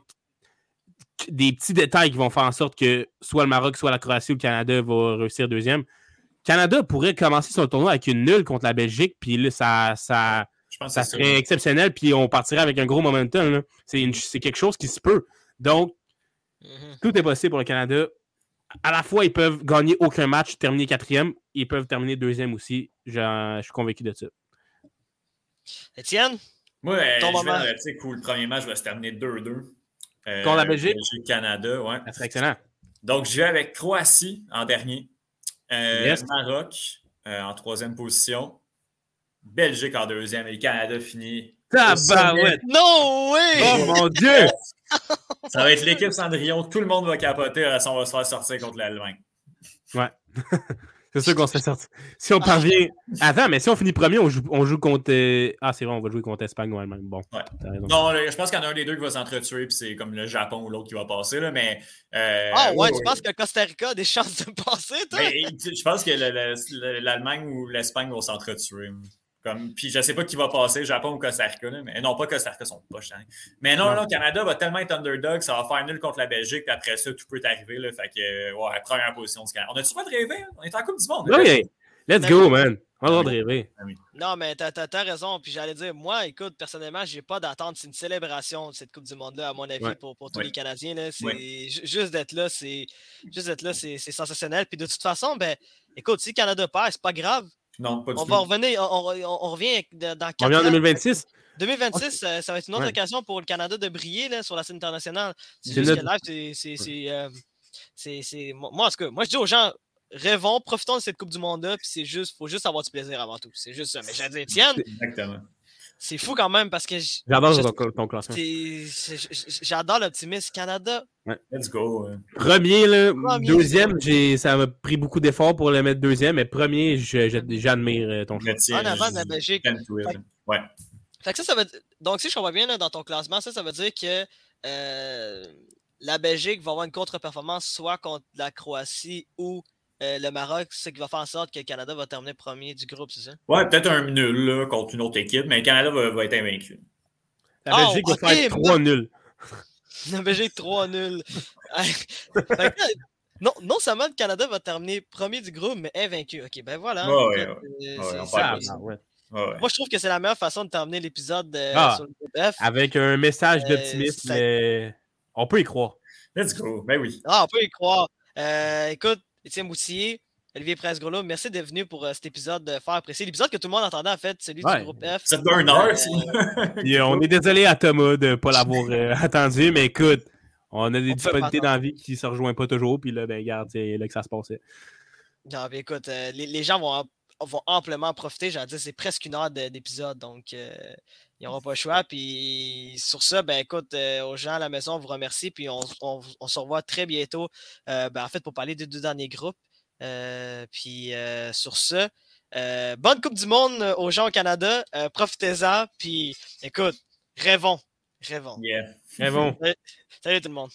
des petits détails qui vont faire en sorte que soit le Maroc, soit la Croatie ou le Canada va réussir deuxième. Canada pourrait commencer son tournoi avec une nulle contre la Belgique, puis là, ça, ça, ça serait exceptionnel, puis on partirait avec un gros momentum. C'est quelque chose qui se peut. Donc, mhm. tout est possible pour le Canada à la fois, ils peuvent gagner aucun match, terminer quatrième. Ils peuvent terminer deuxième aussi. Je, suis convaincu de ça. Étienne? Moi, ton je moment. Vais, le premier match va se terminer 2-2. Euh, Contre la Belgique? Canada, ouais. Ça serait excellent. Donc, je vais avec Croatie en dernier. Euh, Maroc euh, en troisième position. Belgique en deuxième. Et le Canada finit Tabarouette! No way! Oh mon Dieu! Ça va être l'équipe Cendrillon. Tout le monde va capoter. on va se faire sortir contre l'Allemagne. Ouais. c'est sûr qu'on se fait sortir. Si on parvient. Attends, mais si on finit premier, on joue, on joue contre. Ah, c'est vrai, on va jouer contre Espagne ou Allemagne. Bon. Ouais. Non, je pense qu'il y en a un des deux qui va s'entretuer, puis c'est comme le Japon ou l'autre qui va passer. Là, mais, euh, ah, ouais, tu penses que Costa Rica a des chances de passer, toi? Mais, je pense que l'Allemagne ou l'Espagne vont s'entretuer. Comme, puis je ne sais pas qui va passer, Japon ou Costa Rica. mais non, pas Costa Rica, sont pas chiants. Mais non, non, Canada va tellement être underdog, ça va faire nul contre la Belgique, puis après ça, tout peut arriver. Là, fait que, ouais, première position du Canada. On a-tu pas de rêver? On est en Coupe du Monde. Oui, let's go, man. On a de rêver. Non, mais t'as as, raison. Puis j'allais dire, moi, écoute, personnellement, j'ai pas d'attente. C'est une célébration de cette Coupe du Monde-là, à mon avis, pour, pour, tous les Canadiens. C'est juste d'être là, c'est juste d'être là, c'est sensationnel. Puis de toute façon, ben, écoute, si Canada perd, c'est pas grave. Non, pas du on Va revenir, on, on, revient dans On revient en 2026. 2026, ça, va être une autre occasion pour le Canada de briller là, sur la scène internationale. C'est juste que live, c'est. Euh, moi, en tout cas, moi, je dis aux gens, rêvons, profitons de cette Coupe du Monde-là, puis c'est juste, faut juste avoir du plaisir avant tout. C'est juste ça. Mais j'ai dit, Étienne. C'est fou quand même parce que. J'adore ton, classement. J'adore l'optimisme. Canada. Let's go. Premier, là, deuxième, ça m'a pris beaucoup d'efforts pour le mettre deuxième, mais premier, j'admire euh, ton classement. En avant de la Belgique. ouais. Fait que ça, ça veut... Donc, si je comprends bien là, dans ton classement, ça, ça veut dire que euh, la Belgique va avoir une contre-performance soit contre la Croatie ou euh, le Maroc, c'est ce qui va faire en sorte que le Canada va terminer premier du groupe, c'est ça? Ouais, peut-être un nul là, contre une autre équipe, mais le Canada va, être invaincu. La Belgique va ah, faire 3 nuls. La Belgique 3 nuls. non, non seulement le Canada va terminer premier du groupe, mais invaincu. Ok, ben voilà. Ouais, ouais, Moi, je trouve que c'est la meilleure façon de terminer l'épisode euh, ah, sur le groupe F. Avec un message euh, d'optimisme, mais on peut y croire. Let's go. Ben oui. Ah, on peut y croire. écoute, Étienne Moutier, Olivier Presgrolo, merci d'être venu pour euh, cet épisode de faire apprécier. L'épisode que tout le monde entendait, en fait, celui du groupe F. C'est un heure, euh, On est désolé à Thomas de ne pas l'avoir euh, attendu, mais écoute, on a des disponibilités dans la vie qui ne se rejoignent pas toujours, puis là, ben, regarde, c'est là que ça se passait. Non, mais écoute, les, gens vont, vont amplement profiter. J'ai dit, c'est presque une heure d'épisode, donc ils n'auront pas le choix. Puis sur ça, ben écoute, aux gens à la maison, on vous remercie. Puis on, se revoit très bientôt, ben, en fait, pour parler des deux derniers groupes. Euh, puis euh, sur ce, euh, bonne Coupe du Monde aux gens au Canada. Profitez-en. Puis écoute, rêvons. Rêvons. Yeah. Rêvons. Salut tout le monde.